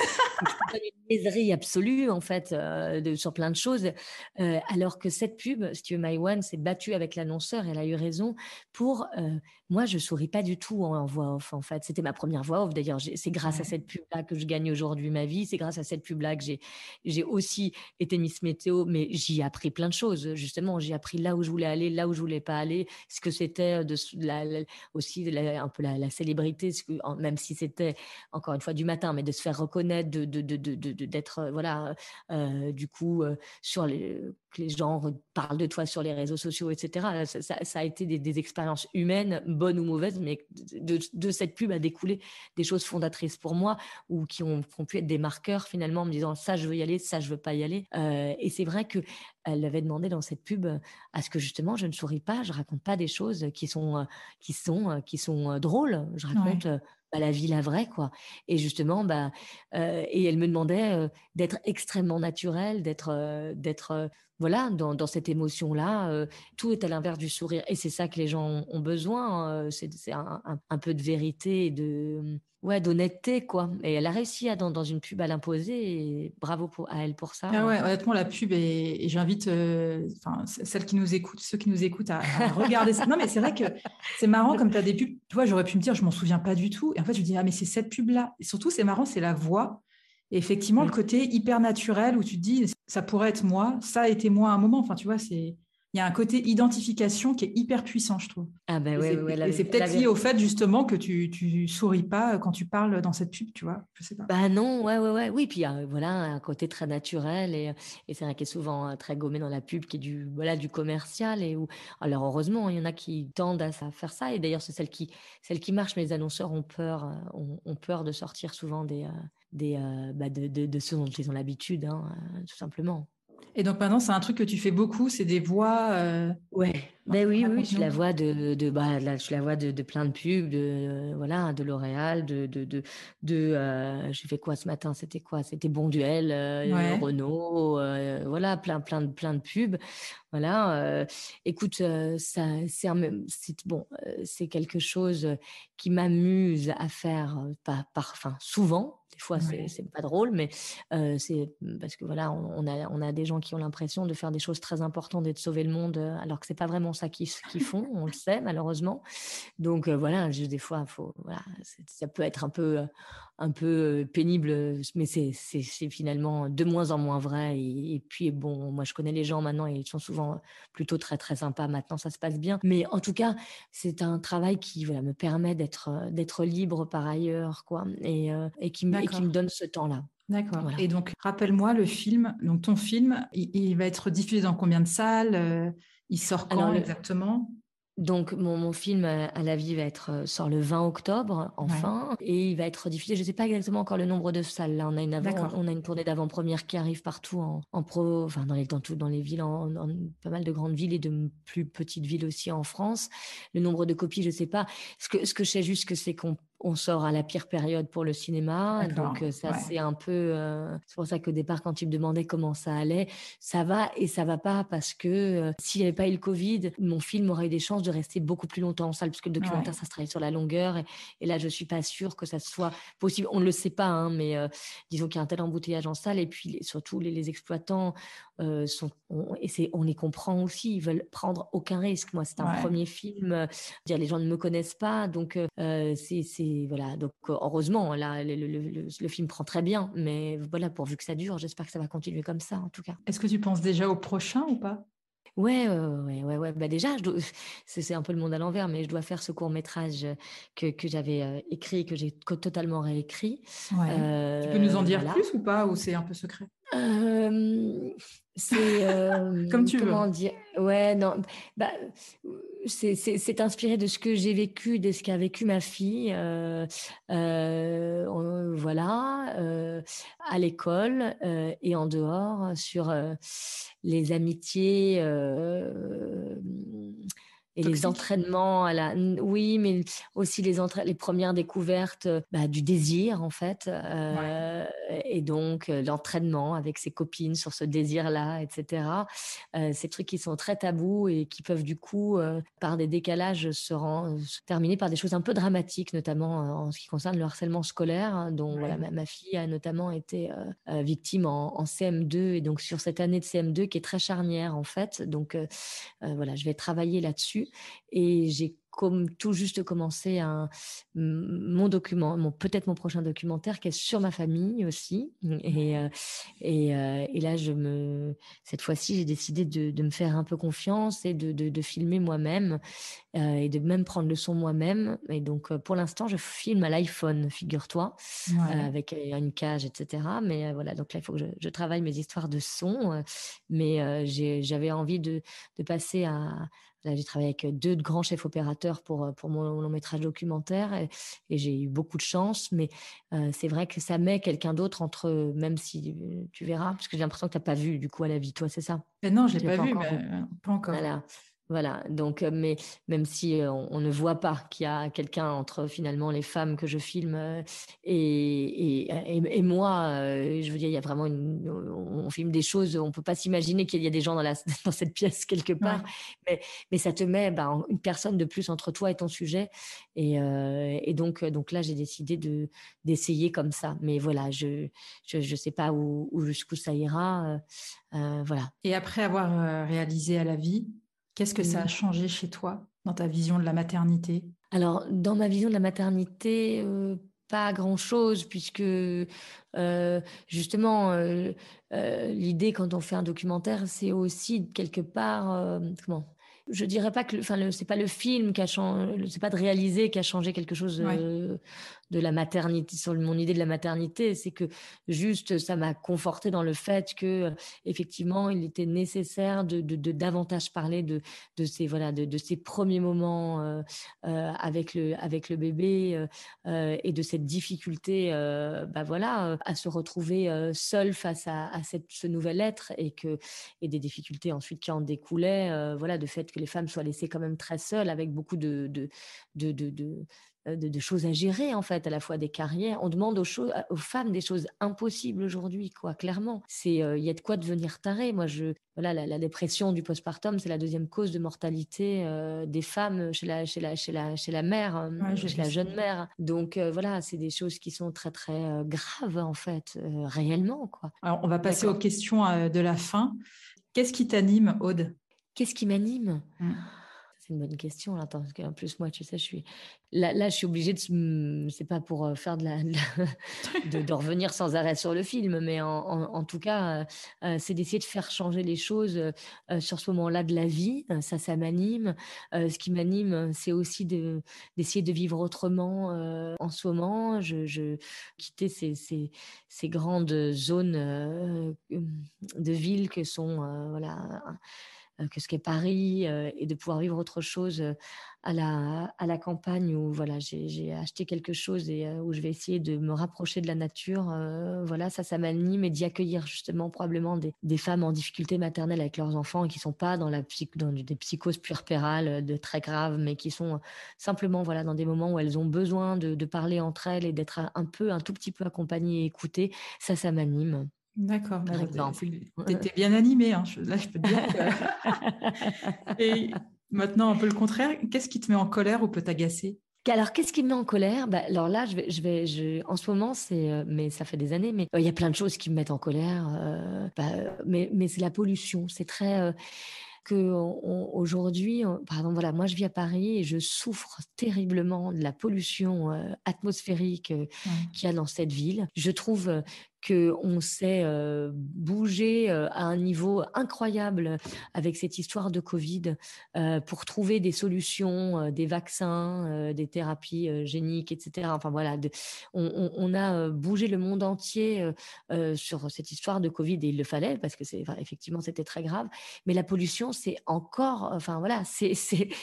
c'est une niaiserie absolue, en fait, euh, de, sur plein de choses. Euh, alors que cette pub, si tu veux, One s'est battue avec l'annonceur, elle a eu raison, pour. Moi, je souris pas du tout en, voix off, en fait. C'était ma première voix off, d'ailleurs. C'est grâce à cette pub-là que je gagne aujourd'hui ma vie. C'est grâce à cette pub-là que j'ai aussi été Miss Météo, mais j'y ai appris plein de choses, justement. J'ai appris là où je voulais aller, là où je voulais pas aller, ce que c'était de, la, aussi un peu la, célébrité, ce que, même si c'était encore une fois du matin, mais de se faire reconnaître, de d'être de, voilà euh, du coup euh, sur les que les gens parlent de toi sur les réseaux sociaux, etc. Ça, a été des, expériences humaines, bonnes ou mauvaises, mais de, cette pub a découlé des choses fondatrices pour moi ou qui ont, pu être des marqueurs finalement en me disant ça je veux y aller, ça je veux pas y aller. Euh, et c'est vrai que elle avait demandé dans cette pub à ce que justement je ne souris pas, je raconte pas des choses qui sont qui sont qui sont drôles. Je raconte bah, la vie la vraie quoi. Et justement bah et elle me demandait d'être extrêmement naturelle, d'être d'être voilà, dans, cette émotion-là, tout est à l'inverse du sourire. Et c'est ça que les gens ont besoin. c'est un, peu de vérité et de, ouais, d'honnêteté, quoi. Et elle a réussi à, dans, une pub à l'imposer. Et bravo pour, à elle pour ça. Ah ouais, honnêtement, la pub, et, j'invite celles qui nous écoutent, ceux qui nous écoutent à, regarder ça. Non, mais c'est vrai que c'est marrant comme tu as des pubs. Tu vois, j'aurais pu me dire, je m'en souviens pas du tout. Et en fait, je me dis, ah, mais c'est cette pub-là. Et surtout, c'est marrant, c'est la voix effectivement, le côté hyper naturel où tu te dis, ça pourrait être moi, ça a été moi à un moment. Enfin, tu vois, c'est il y a un côté identification qui est hyper puissant, je trouve. Ah ben ouais, c'est peut-être lié au fait justement que tu, tu souris pas quand tu parles dans cette pub, tu vois. Je sais pas. Bah non, ouais, ouais, ouais. Oui, puis voilà un côté très naturel et, et c'est vrai qu'il est souvent euh, très gommé dans la pub qui est du voilà du commercial et où alors heureusement il y en a qui tendent à faire ça et d'ailleurs c'est celle qui celle qui marche, mais les annonceurs ont peur euh, ont, peur de sortir souvent des euh, des bah de, de, de, ce dont ils ont l'habitude, hein, tout simplement. Et donc maintenant, c'est un truc que tu fais beaucoup, c'est des voix. Euh, ouais. Ben oui, oui, je la vois de, de bah, là, je la vois de, de, plein de pubs, de voilà, de L'Oréal, de de de, de euh, j'ai fait quoi ce matin? C'était quoi? C'était Bon Duel, euh, Renault, euh, voilà, plein plein de plein de pubs. Voilà, écoute, ça c'est bon, c'est quelque chose qui m'amuse à faire, pas par, enfin souvent, des fois, c'est pas drôle, mais c'est parce que voilà, on, a, on a des gens qui ont l'impression de faire des choses très importantes et de sauver le monde, alors que c'est pas vraiment ça qu'ils font, on le sait malheureusement. Donc voilà, juste des fois, faut, voilà, ça peut être un peu, un peu pénible, mais c'est finalement de moins en moins vrai. Et, puis bon, moi je connais les gens maintenant et ils sont souvent plutôt très très sympas. Maintenant, ça se passe bien. Mais en tout cas, c'est un travail qui voilà, me permet d'être libre par ailleurs, quoi, et, et qui me qui me donne ce temps-là. D'accord. Et donc, rappelle-moi le film, donc ton film, il, va être diffusé dans combien de salles Il sort quand exactement? Donc mon, film euh, à la vie va être euh, sort le 20 octobre enfin et il va être diffusé. Je ne sais pas exactement encore le nombre de salles. Là, on a une on a une tournée d'avant-première qui arrive partout en, pro, enfin dans les dans, dans les villes, en, pas mal de grandes villes et de plus petites villes aussi en France. Le nombre de copies, je ne sais pas. Ce que ce que je sais juste que c'est qu'on on sort à la pire période pour le cinéma. Donc euh, ça, c'est un peu... Euh, c'est pour ça qu'au départ, quand tu me demandais comment ça allait, ça va et ça va pas parce que euh, s'il n'y avait pas eu le Covid, mon film aurait eu des chances de rester beaucoup plus longtemps en salle parce que le documentaire, ça se travaille sur la longueur. Et, là, je suis pas sûre que ça soit possible. On ne le sait pas, hein, mais disons qu'il y a un tel embouteillage en salle. Et puis surtout, les, exploitants sont... On, et on les comprend aussi. Ils veulent prendre aucun risque. Moi, c'est un premier film. dire, les gens ne me connaissent pas. Donc, c'est voilà. Donc euh, heureusement, là, le, film prend très bien, mais voilà, pourvu que ça dure, j'espère que ça va continuer comme ça, en tout cas. Est-ce que tu penses déjà au prochain ou pas? Ouais, ouais, ouais, ouais. Bah déjà, (laughs) c'est un peu le monde à l'envers, mais je dois faire ce court métrage que, que j'avais euh, écrit, que j'ai totalement réécrit. Ouais. tu peux nous en dire plus ou pas, ou c'est un peu secret? C'est (laughs) comme tu comment veux. dire? Ouais non bah c'est inspiré de ce que j'ai vécu de ce qu'a vécu ma fille euh, euh, voilà euh, à l'école et en dehors sur les amitiés et les entraînements à la oui mais aussi les les premières découvertes euh, bah, du désir en fait euh, et donc euh, l'entraînement avec ses copines sur ce désir là etc ces trucs qui sont très tabous et qui peuvent du coup par des décalages se, terminer par des choses un peu dramatiques notamment en ce qui concerne le harcèlement scolaire hein, dont voilà ma, fille a notamment été victime en, en, CM2 et donc sur cette année de CM2 qui est très charnière en fait. Donc voilà je vais travailler là-dessus et j'ai comme tout juste commencé un, mon document, mon, peut-être mon prochain documentaire qui est sur ma famille aussi. Et, euh, et, euh, et, là, je me, cette fois-ci, j'ai décidé de, de, me faire un peu confiance et de, de, de filmer moi-même euh, et de même prendre le son moi-même. Et donc, pour l'instant, je filme à l'iPhone, figure-toi, avec une cage, etc. Mais voilà, donc là, il faut que je, je travaille mes histoires de son. mais j'avais envie de, de passer à j'ai travaillé avec deux grands chefs opérateurs pour, pour mon long métrage documentaire et, j'ai eu beaucoup de chance. Mais c'est vrai que ça met quelqu'un d'autre entre, même si tu verras, parce que j'ai l'impression que tu n'as pas vu du coup à la vie, toi, c'est ça? Mais Non, je l'ai pas, vu, mais pas encore. Voilà. Voilà, donc, euh, mais même si euh, on, ne voit pas qu'il y a quelqu'un entre finalement les femmes que je filme euh, et, et, moi, je veux dire, il y a vraiment une, on, filme des choses, on peut pas s'imaginer qu'il y a des gens dans, la, (laughs) dans cette pièce quelque part, mais, mais ça te met ben, une personne de plus entre toi et ton sujet. Et, et donc, donc là, j'ai décidé de d'essayer comme ça. Mais voilà, je je, je sais pas où, où jusqu'où ça ira. voilà. Et après avoir réalisé à la vie, Qu'est-ce que ça a changé chez toi dans ta vision de la maternité? Alors, dans ma vision de la maternité, euh, pas grand-chose, puisque euh, justement, euh, l'idée quand on fait un documentaire, c'est aussi quelque part, comment? Je dirais pas que, enfin, c'est pas le film qui a changé, c'est pas de réaliser qui a changé quelque chose de la maternité, sur mon idée de la maternité, c'est que juste ça m'a conforté dans le fait que effectivement il était nécessaire de, de, davantage parler de, de ces voilà de, de ces premiers moments euh, euh, avec le avec le bébé euh, et de cette difficulté bah voilà à se retrouver seul face à, à cette, ce nouvel être et que et des difficultés ensuite qui en découlaient voilà de fait que les femmes soient laissées quand même très seules avec beaucoup de, de, de, choses à gérer en fait, à la fois des carrières. On demande aux, choses, aux femmes des choses impossibles aujourd'hui, quoi. Clairement, c'est euh, il y a de quoi devenir taré. Moi, je voilà, la, dépression du postpartum, c'est la deuxième cause de mortalité euh, des femmes chez la chez la chez la chez la mère, chez la jeune mère. Donc voilà, c'est des choses qui sont très très graves en fait, réellement quoi. Alors on va passer aux questions de la fin. Qu'est-ce qui t'anime, Aude? Qu'est-ce qui m'anime? Mmh c'est une bonne question là, parce qu'en plus moi, tu sais, je suis là, là je suis obligée de, c'est pas pour euh, faire de la, de, (laughs) revenir sans arrêt sur le film, mais en, tout cas, euh, euh, c'est d'essayer de faire changer les choses sur ce moment-là de la vie. Ça, ça m'anime. ce qui m'anime, c'est aussi de d'essayer de vivre autrement en ce moment. Je, je quitter ces, ces, ces grandes zones de ville que sont voilà que ce qu'est Paris euh, et de pouvoir vivre autre chose euh, à la, à la campagne où voilà, j'ai acheté quelque chose et où je vais essayer de me rapprocher de la nature. voilà, ça, ça m'anime et d'y accueillir justement probablement des, des, femmes en difficulté maternelle avec leurs enfants et qui sont pas dans, la dans des psychoses puerpérales de très graves, mais qui sont simplement voilà, dans des moments où elles ont besoin de, de parler entre elles et d'être un peu, un tout petit peu accompagnées et écoutées. Ça, ça m'anime. D'accord. Bah, tu étais bien animée. Hein. là, je peux te dire. (laughs) Et maintenant, un peu le contraire. Qu'est-ce qui te met en colère ou peut t'agacer? Alors, qu'est-ce qui me met en colère? Bah, Alors là, je vais, je vais, je, en ce moment, c'est, euh, mais ça fait des années, mais euh, il y a plein de choses qui me mettent en colère. Euh, bah, mais, mais c'est la pollution. C'est très que aujourd'hui, pardon, voilà, moi je vis à Paris et je souffre terriblement de la pollution atmosphérique qu'il y a dans cette ville. Je trouve qu'on s'est bougé à un niveau incroyable avec cette histoire de Covid pour trouver des solutions, des vaccins, des thérapies géniques, etc. Enfin voilà, on, a bougé le monde entier sur cette histoire de Covid et il le fallait parce que c'est effectivement c'était très grave. Mais la pollution, c'est encore, enfin voilà, c'est,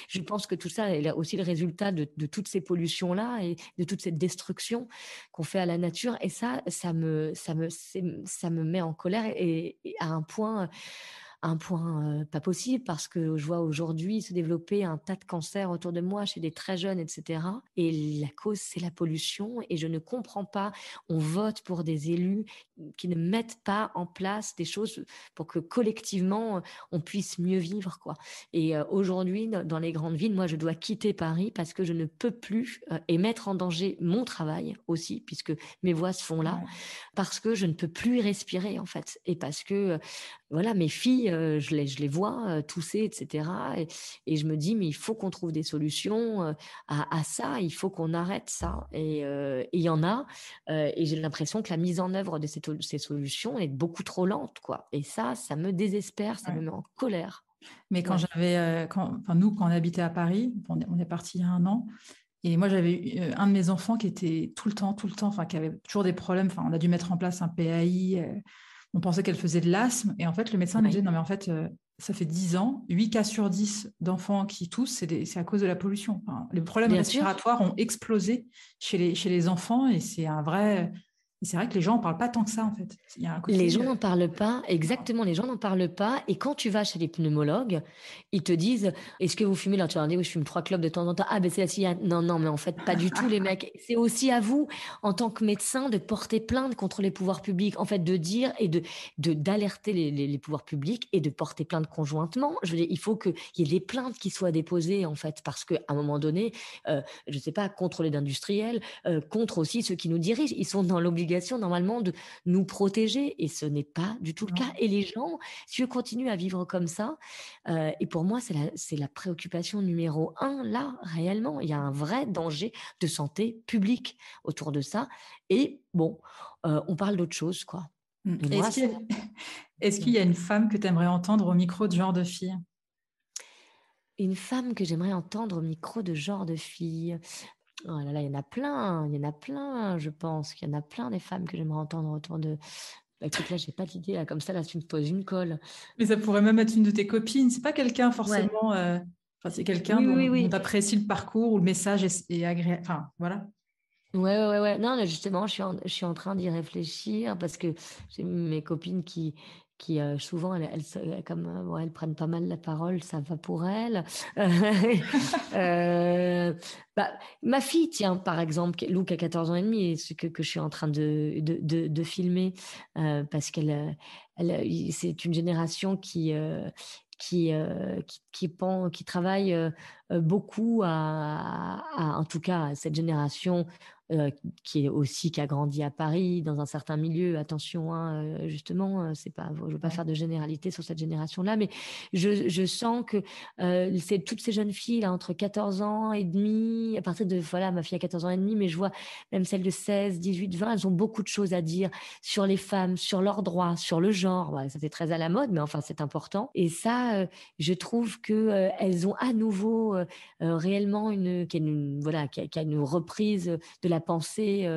je pense que tout ça est aussi le résultat de, toutes ces pollutions là et de toute cette destruction qu'on fait à la nature. Et ça, ça me, ça me met en colère et, à un point un point pas possible parce que je vois aujourd'hui se développer un tas de cancers autour de moi chez des très jeunes, etc. Et la cause, c'est la pollution. Et je ne comprends pas. On vote pour des élus qui ne mettent pas en place des choses pour que collectivement on puisse mieux vivre, quoi. Et aujourd'hui, dans les grandes villes, moi, je dois quitter Paris parce que je ne peux plus et mettre en danger mon travail aussi, puisque mes voix se font là, parce que je ne peux plus respirer en fait, et parce que voilà, mes filles, euh, je, les, je les vois euh, tousser, etc. Et, je me dis, mais il faut qu'on trouve des solutions euh, à, ça, il faut qu'on arrête ça. Et il y en a. et j'ai l'impression que la mise en œuvre de ces, ces, solutions est beaucoup trop lente, quoi. Et ça, ça me désespère, ça me met en colère. Mais quand j'avais, enfin nous, quand on habitait à Paris, on est, on est parti il y a un an, et moi, j'avais un de mes enfants qui était tout le temps, tout le temps, enfin, qui avait toujours des problèmes. Enfin, on a dû mettre en place un PAI on pensait qu'elle faisait de l'asthme. Et en fait, le médecin nous disait, non, mais en fait, euh, ça fait 10 ans, 8 cas sur 10 d'enfants qui toussent, c'est à cause de la pollution. les problèmes respiratoires ont explosé chez les, chez les enfants et c'est un vrai, c'est vrai que les gens n'en parlent pas tant que ça, en fait. les gens n'en parlent pas, exactement, les gens n'en parlent pas. Et quand tu vas chez les pneumologues, ils te disent Est-ce que vous fumez? Là, tu leur dis Oui, je fume trois clopes de temps en temps. Ah, ben c'est la cigarette. Non, non, mais en fait, pas du tout, les (laughs) mecs. C'est aussi à vous, en tant que médecin, de porter plainte contre les pouvoirs publics. En fait, de dire et de d'alerter les, les, pouvoirs publics et de porter plainte conjointement. Je veux dire, il faut qu'il y ait des plaintes qui soient déposées, en fait, parce qu'à un moment donné, euh, je ne sais pas, contre les industriels, euh, contre aussi ceux qui nous dirigent, ils sont dans l'obligation normalement de nous protéger et ce n'est pas du tout le cas. Et les gens, si je continue à vivre comme ça, euh, et pour moi c'est la, la préoccupation numéro un là réellement. Il y a un vrai danger de santé publique autour de ça. Et bon, euh, on parle d'autre chose quoi. Mmh. (laughs) Est-ce, qu'il y a une femme que tu aimerais entendre au micro de genre de fille? Une femme que j'aimerais entendre au micro de genre de fille. Oh là là, il y en a plein, il y en a plein, je pense qu'il y en a plein des femmes que j'aimerais entendre autour de. Bah, écoute, là, j'ai pas d'idée, là, comme ça, là, tu me poses une colle. Mais ça pourrait même être une de tes copines. C'est pas quelqu'un forcément. Euh, enfin, c'est quelqu'un dont, oui, tu apprécies le parcours ou le message est, agréable. Enfin, voilà. Ouais, ouais, ouais. Non, justement, je suis en, je suis en train d'y réfléchir parce que j'ai mes copines qui, qui souvent, elles, comme, elles prennent pas mal la parole, ça va pour elles. (laughs) bah, ma fille, tiens, par exemple, Lou qui a 14 ans et demi, et ce que, que je suis en train de, de, de, filmer, parce qu'elle elle, c'est une génération qui, qui, qui, qui, travaille beaucoup à, à, en tout cas, à cette génération euh, qui est aussi qui a grandi à Paris dans un certain milieu. Attention, hein, euh, justement, euh, c'est pas, je veux pas faire de généralité sur cette génération-là, mais je, je, sens que c'est toutes ces jeunes filles là entre 14 ans et demi, à partir de voilà, ma fille a 14 ans et demi, mais je vois même celles de 16, 18, 20, elles ont beaucoup de choses à dire sur les femmes, sur leurs droits, sur le genre. ça c'est très à la mode, mais enfin c'est important. Et ça, je trouve que elles ont à nouveau réellement une, une voilà, qui a, une reprise de la pensée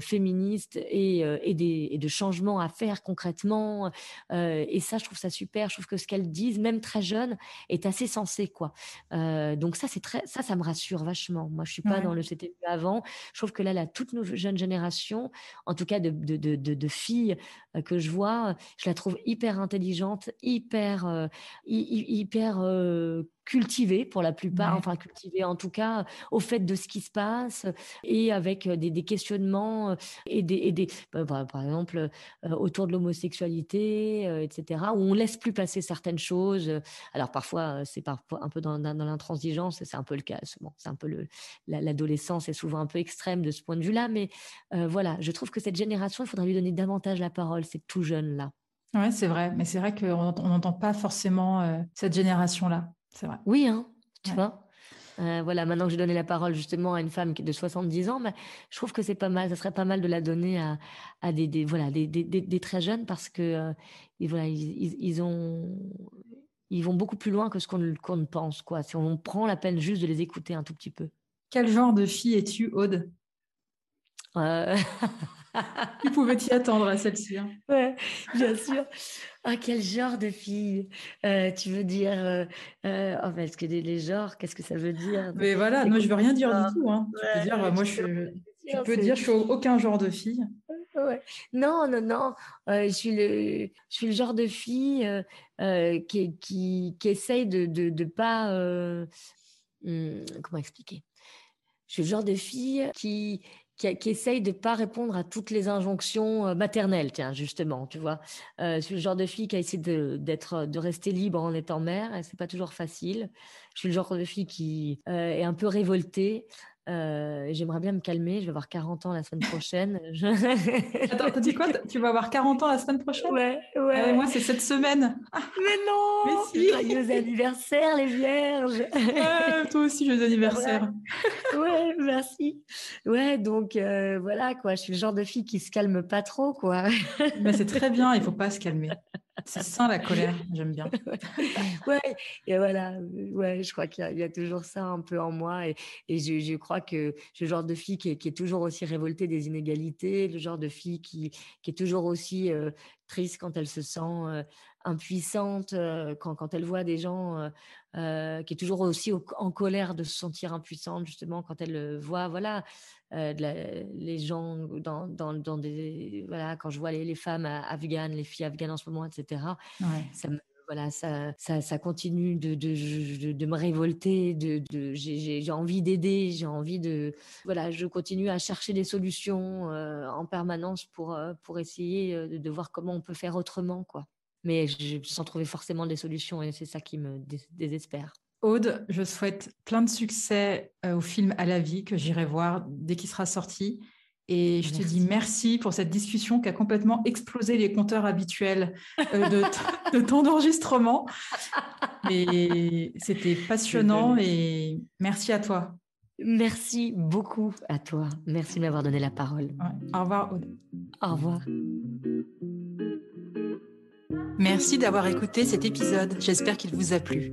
féministe et, et, des, et, de changements à faire concrètement. et ça, je trouve ça super. Je trouve que ce qu'elles disent, même très jeunes, est assez sensé, quoi. donc ça, c'est très, ça, ça me rassure vachement. Moi, je suis pas dans le c'était avant. Je trouve que là, la toute nouvelle jeune génération, en tout cas de, de, de, de filles que je vois, je la trouve hyper intelligente, hyper, hyper cultivée pour la plupart, enfin cultivée en tout cas au fait de ce qui se passe et avec des, des questionnements et des, et des bah, par exemple autour de l'homosexualité, etc. où on laisse plus passer certaines choses. Alors parfois c'est parfois un peu dans, dans, l'intransigeance, c'est un peu le cas. C'est un peu le l'adolescence est souvent un peu extrême de ce point de vue-là, mais voilà, je trouve que cette génération, il faudrait lui donner davantage la parole, c'est tout jeune là. Ouais, c'est vrai, mais c'est vrai qu'on n'entend pas forcément cette génération-là. C'est vrai. Oui, hein, tu vois. Euh, voilà, maintenant que j'ai donné la parole justement à une femme qui est de 70 ans, mais je trouve que c'est pas mal. Ça serait pas mal de la donner à, à des, des, voilà, des, des, des, très jeunes parce que euh, voilà, ils, ils, ont, ils vont beaucoup plus loin que ce qu'on ne pense. Quoi. Si on prend la peine juste de les écouter un tout petit peu. Quel genre de fille es-tu, Aude? Euh... tu pouvais t'y attendre à celle-ci. Hein. Ouais, bien sûr. Ah, quel genre de fille euh, Tu veux dire euh, euh oh, Est-ce que les, genres, qu'est-ce que ça veut dire? Mais voilà, moi je veux rien dire du tout. Hein. Ouais, dire, moi je, tu peux dire, je suis aucun genre de fille. Ouais. Non, non, non. je, suis le, je suis le genre de fille qui, qui, qui, essaye de ne de, pas. Hmm, comment expliquer? Je suis le genre de fille qui, qui, essaye de pas répondre à toutes les injonctions euh, maternelles, tiens, justement, tu vois. Euh, je suis le genre de fille qui a essayé de, d'être, de rester libre en étant mère, et c'est pas toujours facile. Je suis le genre de fille qui euh, est un peu révoltée, euh, j'aimerais bien me calmer. Je vais avoir 40 ans la semaine prochaine. (laughs) (laughs) Attends, t'as dit quoi? Tu vas avoir 40 ans la semaine prochaine? Ouais, ouais. Ah moi, c'est cette semaine. (laughs) Mais non Mais si Joyeux anniversaire, les vierges Toi aussi, joyeux anniversaire. Ouais, merci. Ouais, donc voilà, quoi. Je suis le genre de fille qui se calme pas trop, quoi. Mais c'est très bien, il faut pas se calmer. C'est sain la colère, j'aime bien. (laughs) ouais, et voilà, ouais, je crois qu'il y, a toujours ça un peu en moi. Et, et je, je, crois que le genre de fille qui est, toujours aussi révoltée des inégalités, le genre de fille qui, qui est toujours aussi euh, triste quand elle se sent euh, impuissante, euh, quand, quand, elle voit des gens, qui est toujours aussi en colère de se sentir impuissante, justement, quand elle voit, voilà, euh, les gens dans, dans, dans, des voilà quand je vois les, les, femmes afghanes les filles afghanes en ce moment etc ça me voilà, ça, ça, ça continue de, de, de, me révolter, de, de j'ai envie d'aider, j'ai envie de, voilà, je continue à chercher des solutions euh, en permanence pour, euh, pour essayer de, voir comment on peut faire autrement, quoi. Mais je, sans trouver forcément des solutions, et c'est ça qui me désespère. Aude, je souhaite plein de succès euh, au film À la vie que j'irai voir dès qu'il sera sorti. Et je te dis merci pour cette discussion qui a complètement explosé les compteurs habituels euh, de, (laughs) temps d'enregistrement. Et c'était passionnant et merci à toi. Merci beaucoup à toi. Merci de m'avoir donné la parole. Au revoir, Aude. Au revoir. Merci d'avoir écouté cet épisode. J'espère qu'il vous a plu.